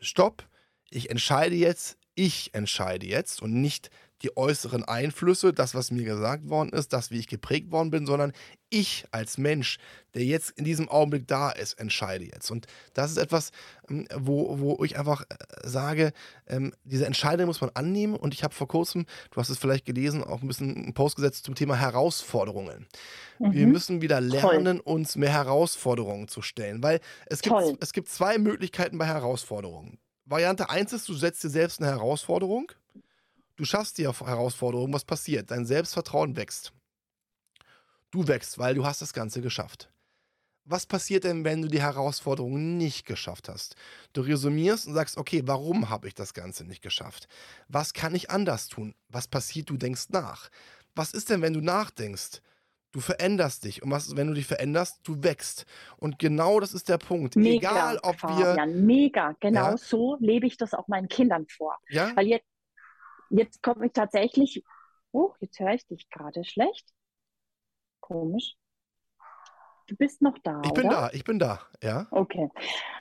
stopp, ich entscheide jetzt, ich entscheide jetzt und nicht die äußeren Einflüsse, das, was mir gesagt worden ist, das, wie ich geprägt worden bin, sondern ich als Mensch, der jetzt in diesem Augenblick da ist, entscheide jetzt. Und das ist etwas, ähm, wo, wo ich einfach äh, sage, ähm, diese Entscheidung muss man annehmen. Und ich habe vor kurzem, du hast es vielleicht gelesen, auch ein bisschen einen Post gesetzt zum Thema Herausforderungen. Wir Mhm. müssen wieder lernen, uns mehr Herausforderungen zu stellen, weil es gibt, Toll. es gibt zwei Möglichkeiten bei Herausforderungen. Variante 1 ist, du setzt dir selbst eine Herausforderung, du schaffst die Herausforderung, was passiert? Dein Selbstvertrauen wächst. Du wächst, weil du hast das Ganze geschafft. Was passiert denn, wenn du die Herausforderung nicht geschafft hast? Du resümierst und sagst, okay, warum habe ich das Ganze nicht geschafft? Was kann ich anders tun? Was passiert? Du denkst nach. Was ist denn, wenn du nachdenkst? Du veränderst dich. Und was, wenn du dich veränderst, du wächst. Und genau das ist der Punkt. Mega, Egal, ob wir. Fabian, mega. Genau Ja. so lebe ich das auch meinen Kindern vor. Ja? Weil jetzt, jetzt komme ich tatsächlich, oh, jetzt höre ich dich gerade schlecht. Komisch. Du bist noch da, Ich bin oder? da, ich bin da. Ja? Okay.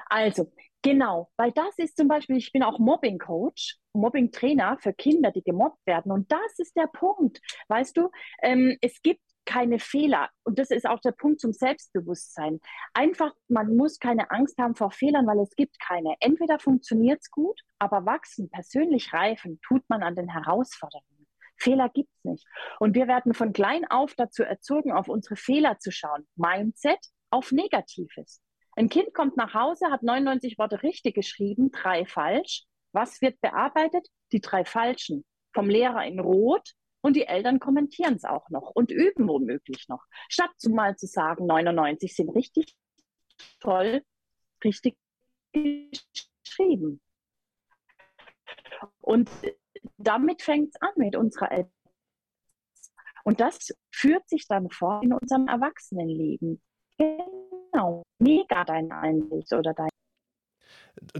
Also, genau, weil das ist zum Beispiel, ich bin auch Mobbing-Coach, Mobbing-Trainer für Kinder, die gemobbt werden. Und das ist der Punkt. Weißt du, ähm, es gibt keine Fehler. Und das ist auch der Punkt zum Selbstbewusstsein. Einfach, man muss keine Angst haben vor Fehlern, weil es gibt keine. Entweder funktioniert es gut, aber wachsen, persönlich reifen, tut man an den Herausforderungen. Fehler gibt es nicht. Und wir werden von klein auf dazu erzogen, auf unsere Fehler zu schauen. Mindset auf Negatives. Ein Kind kommt nach Hause, hat 99 Worte richtig geschrieben, drei falsch. Was wird bearbeitet? Die drei falschen. Vom Lehrer in Rot und die Eltern kommentieren es auch noch und üben womöglich noch. Statt mal zu sagen, 99 sind richtig toll, richtig geschrieben. Und damit fängt es an mit unserer Eltern. Und das führt sich dann fort in unserem Erwachsenenleben. Genau, mega deine Einsicht oder dein.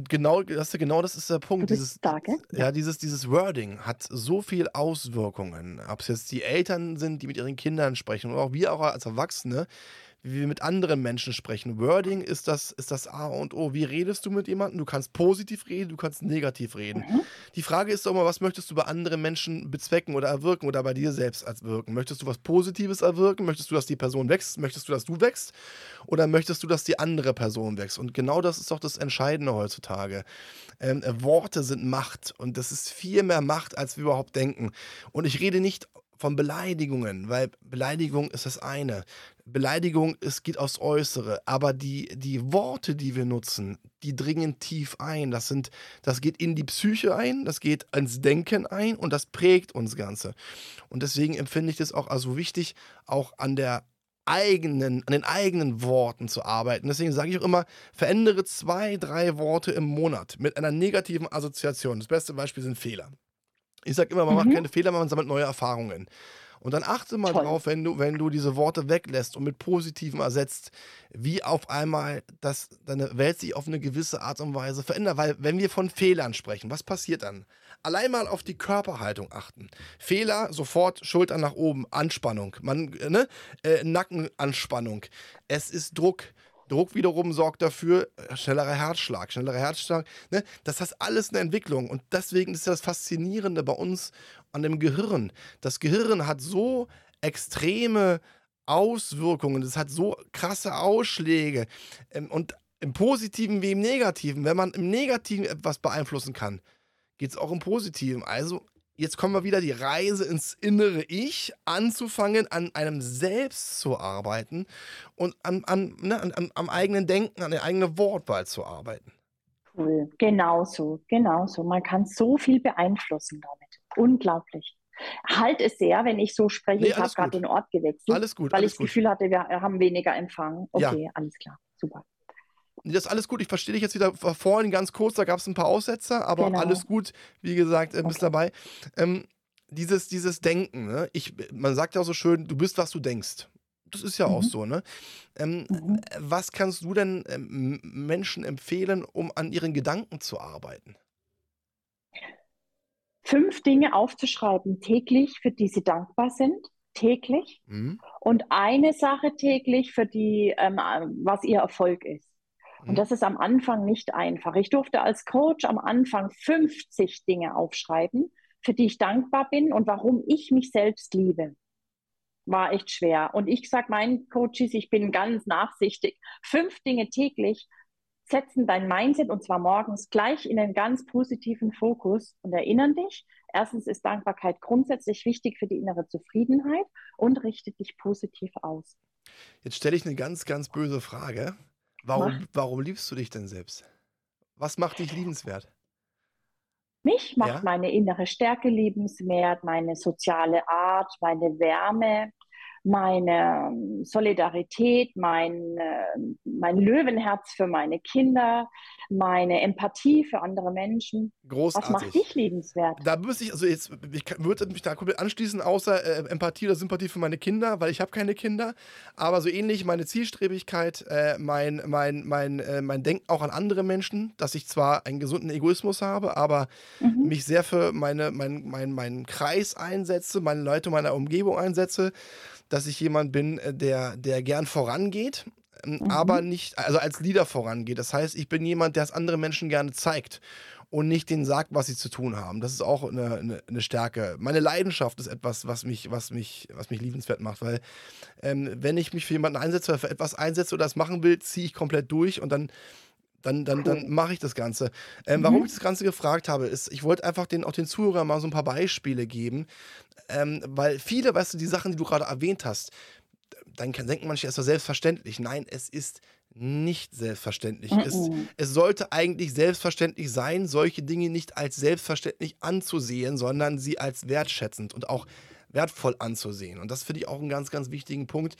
Genau, das, genau das ist der Punkt. Dieses, da, gell? ja, dieses, dieses Wording hat so viel Auswirkungen. Ob es jetzt die Eltern sind, die mit ihren Kindern sprechen, oder auch wir auch als Erwachsene, wie wir mit anderen Menschen sprechen. Wording ist das, ist das A und O. Wie redest du mit jemandem? Du kannst positiv reden, du kannst negativ reden. Mhm. Die Frage ist doch immer, was möchtest du bei anderen Menschen bezwecken oder erwirken oder bei dir selbst erwirken? Möchtest du was Positives erwirken? Möchtest du, dass die Person wächst? Möchtest du, dass du wächst? Oder möchtest du, dass die andere Person wächst? Und genau das ist doch das Entscheidende heutzutage. Ähm, äh, Worte sind Macht und das ist viel mehr Macht, als wir überhaupt denken. Und ich rede nicht von Beleidigungen, weil Beleidigung ist das eine. Beleidigung, es geht aufs Äußere, aber die, die Worte, die wir nutzen, die dringen tief ein. Das, sind, das geht in die Psyche ein, das geht ins Denken ein und das prägt uns Ganze. Und deswegen empfinde ich das auch also wichtig, auch an der eigenen, an den eigenen Worten zu arbeiten. Deswegen sage ich auch immer, verändere zwei, drei Worte im Monat mit einer negativen Assoziation. Das beste Beispiel sind Fehler. Ich sage immer, man Mhm. macht keine Fehler, man sammelt neue Erfahrungen. Und dann achte mal Toll. drauf, wenn du, wenn du diese Worte weglässt und mit Positiven ersetzt, wie auf einmal das, deine Welt sich auf eine gewisse Art und Weise verändert. Weil, wenn wir von Fehlern sprechen, was passiert dann? Allein mal auf die Körperhaltung achten. Fehler, sofort Schultern nach oben, Anspannung, man, äh, ne? äh, Nackenanspannung. Es ist Druck. Druck wiederum sorgt dafür, äh, schnellerer Herzschlag, schnellerer Herzschlag. Ne? Das ist alles eine Entwicklung. Und deswegen ist das Faszinierende bei uns an dem Gehirn. Das Gehirn hat so extreme Auswirkungen, es hat so krasse Ausschläge. Ähm, Und im Positiven wie im Negativen. Wenn man im Negativen etwas beeinflussen kann, geht es auch im Positiven. Also, jetzt kommen wir wieder die Reise ins innere Ich, anzufangen, an einem selbst zu arbeiten und an, an, ne, an, am eigenen Denken, an der eigenen Wortwahl zu arbeiten. Cool. Genauso, genauso. Man kann so viel beeinflussen damit. Unglaublich. Halt es sehr, wenn ich so spreche. Nee, ich habe gerade den Ort gewechselt, Alles gut, weil ich alles das gut. Gefühl hatte, wir haben weniger Empfang. Ja. Okay, alles klar. Super. Das ist alles gut. Ich verstehe dich jetzt wieder vorhin ganz kurz. Da gab es ein paar Aussetzer, aber Genau. alles gut. Wie gesagt, äh, bist Okay. dabei. Ähm, dieses, dieses Denken, ne? ich, man sagt ja auch so schön, du bist, was du denkst. Das ist ja auch Mhm. so, ne? Ähm, Mhm. äh, Was kannst du denn ähm, Menschen empfehlen, um an ihren Gedanken zu arbeiten? Fünf Dinge aufzuschreiben täglich, für die Sie dankbar sind. Täglich. Mhm. Und eine Sache täglich, für die, ähm, was Ihr Erfolg ist. Mhm. Und das ist am Anfang nicht einfach. Ich durfte als Coach am Anfang 50 Dinge aufschreiben, für die ich dankbar bin und warum ich mich selbst liebe. War echt schwer. Und ich sage meinen Coaches, ich bin ganz nachsichtig. Fünf Dinge täglich setzen dein Mindset und zwar morgens gleich in einen ganz positiven Fokus und erinnern dich. Erstens ist Dankbarkeit grundsätzlich wichtig für die innere Zufriedenheit und richtet dich positiv aus. Jetzt stelle ich eine ganz, ganz böse Frage. Warum, Mach. warum liebst du dich denn selbst? Was macht dich liebenswert? Mich macht Ja? meine innere Stärke liebenswert, meine soziale Art, meine Wärme, meine ähm, Solidarität, mein, äh, mein Löwenherz für meine Kinder, meine Empathie für andere Menschen. Was macht Großartig. dich liebenswert? Da müsste ich, also jetzt, ich würde mich da komplett anschließen, außer äh, Empathie oder Sympathie für meine Kinder, weil ich habe keine Kinder. Aber so ähnlich meine Zielstrebigkeit, äh, mein, mein, mein, äh, mein Denken auch an andere Menschen, dass ich zwar einen gesunden Egoismus habe, aber Mhm. mich sehr für meine, mein, mein, meinen Kreis einsetze, meine Leute meiner Umgebung einsetze, dass ich jemand bin, äh, der, der gern vorangeht, ähm, Mhm. aber nicht, also als Leader vorangeht. Das heißt, ich bin jemand, der es anderen Menschen gerne zeigt und nicht denen sagt, was sie zu tun haben. Das ist auch eine, eine, eine Stärke. Meine Leidenschaft ist etwas, was mich, was mich, was mich liebenswert macht, weil ähm, wenn ich mich für jemanden einsetze oder für etwas einsetze oder das machen will, ziehe ich komplett durch und dann dann, dann, dann mache ich das Ganze. Ähm, warum Mhm. ich das Ganze gefragt habe, ist, ich wollte einfach den, auch den Zuhörern mal so ein paar Beispiele geben, ähm, weil viele, weißt du, die Sachen, die du gerade erwähnt hast, dann kann, denken manche, es war selbstverständlich. Nein, es ist nicht selbstverständlich. Es, Mhm. es sollte eigentlich selbstverständlich sein, solche Dinge nicht als selbstverständlich anzusehen, sondern sie als wertschätzend und auch wertvoll anzusehen. Und das finde ich auch einen ganz, ganz wichtigen Punkt.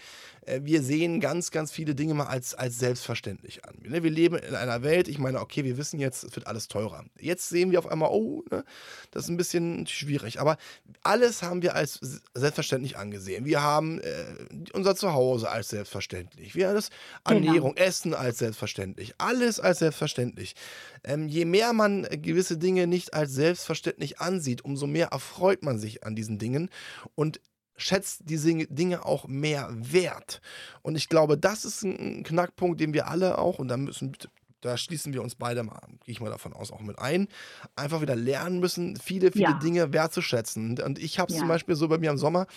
Äh, wir sehen ganz, ganz viele Dinge mal als, als selbstverständlich an. Ne, wir leben in einer Welt, ich meine, okay, wir wissen jetzt, es wird alles teurer. Jetzt sehen wir auf einmal, oh, ne, das ist ein bisschen schwierig. Aber alles haben wir als selbstverständlich angesehen. Wir haben äh, unser Zuhause als selbstverständlich. Wir haben das genau. Ernährung, genau. Essen als selbstverständlich. Alles als selbstverständlich. Ähm, je mehr man gewisse Dinge nicht als selbstverständlich ansieht, umso mehr erfreut man sich an diesen Dingen und schätzt diese Dinge auch mehr wert. Und ich glaube, das ist ein Knackpunkt, den wir alle auch, und da müssen, da schließen wir uns beide mal, gehe ich mal davon aus, auch mit ein, einfach wieder lernen müssen, viele, viele ja. Dinge wertzuschätzen. Und ich habe es ja. zum Beispiel so bei mir im Sommer,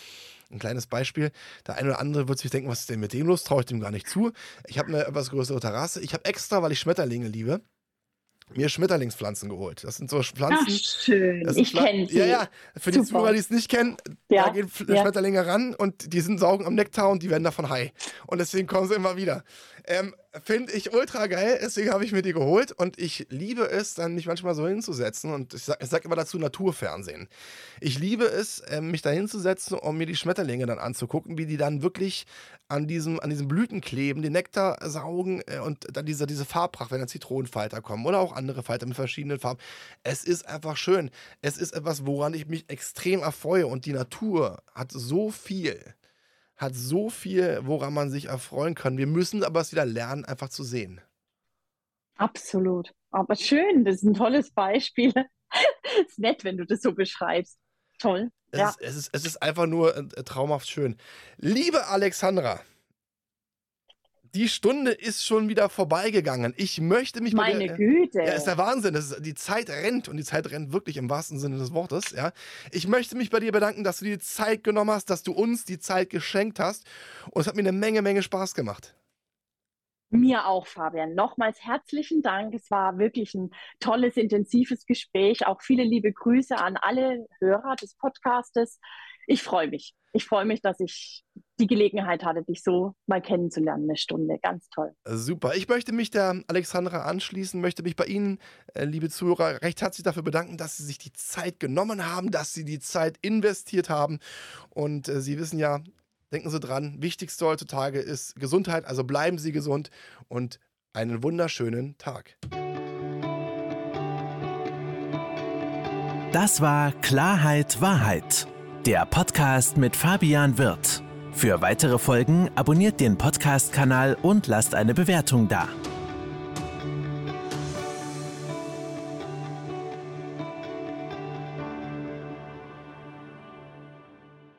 ein kleines Beispiel. Der eine oder andere wird sich denken, was ist denn mit dem los? Traue ich dem gar nicht zu. Ich habe eine etwas größere Terrasse. Ich habe extra, weil ich Schmetterlinge liebe, mir Schmetterlingspflanzen geholt. Das sind so Pflanzen. Ach, schön. ich kenne sie. Ja, ja. Für Super. die Zuhörer, die es nicht kennen, ja. da gehen ja. Schmetterlinge ran und die sind saugen am Nektar und die werden davon high. Und deswegen kommen sie immer wieder. Ähm, Finde ich ultra geil, deswegen habe ich mir die geholt und ich liebe es, dann mich manchmal so hinzusetzen und ich sage sag immer dazu Naturfernsehen. Ich liebe es, ähm, mich da hinzusetzen, um mir die Schmetterlinge dann anzugucken, wie die dann wirklich an diesem, an diesem Blüten kleben, den Nektar saugen äh, und dann diese, diese Farbpracht, wenn dann Zitronenfalter kommen oder auch andere Falter mit verschiedenen Farben. Es ist einfach schön. Es ist etwas, woran ich mich extrem erfreue und die Natur hat so viel hat so viel, woran man sich erfreuen kann. Wir müssen aber es wieder lernen, einfach zu sehen. Absolut. Aber schön, das ist ein tolles Beispiel. ist nett, wenn du das so beschreibst. Toll. Es, ja. ist, es, ist, es ist einfach nur äh, traumhaft schön. Liebe Alexandra, die Stunde ist schon wieder vorbeigegangen. Ich möchte mich Meine dir, Güte. Ja, ist der Wahnsinn. Ist, die Zeit rennt und die Zeit rennt wirklich im wahrsten Sinne des Wortes. Ja. Ich möchte mich bei dir bedanken, dass du dir die Zeit genommen hast, dass du uns die Zeit geschenkt hast. Und es hat mir eine Menge, Menge Spaß gemacht. Mir auch, Fabian. Nochmals herzlichen Dank. Es war wirklich ein tolles, intensives Gespräch. Auch viele liebe Grüße an alle Hörer des Podcastes. Ich freue mich. Ich freue mich, dass ich die Gelegenheit hatte, dich so mal kennenzulernen, eine Stunde. Ganz toll. Super. Ich möchte mich der Alexandra anschließen, möchte mich bei Ihnen, äh, liebe Zuhörer, recht herzlich dafür bedanken, dass Sie sich die Zeit genommen haben, dass Sie die Zeit investiert haben. Und äh, Sie wissen ja, denken Sie dran, wichtigste heutzutage ist Gesundheit, also bleiben Sie gesund und einen wunderschönen Tag. Das war Klarheit Wahrheit der Podcast mit Fabian Wirth. Für weitere Folgen abonniert den Podcast-Kanal und lasst eine Bewertung da.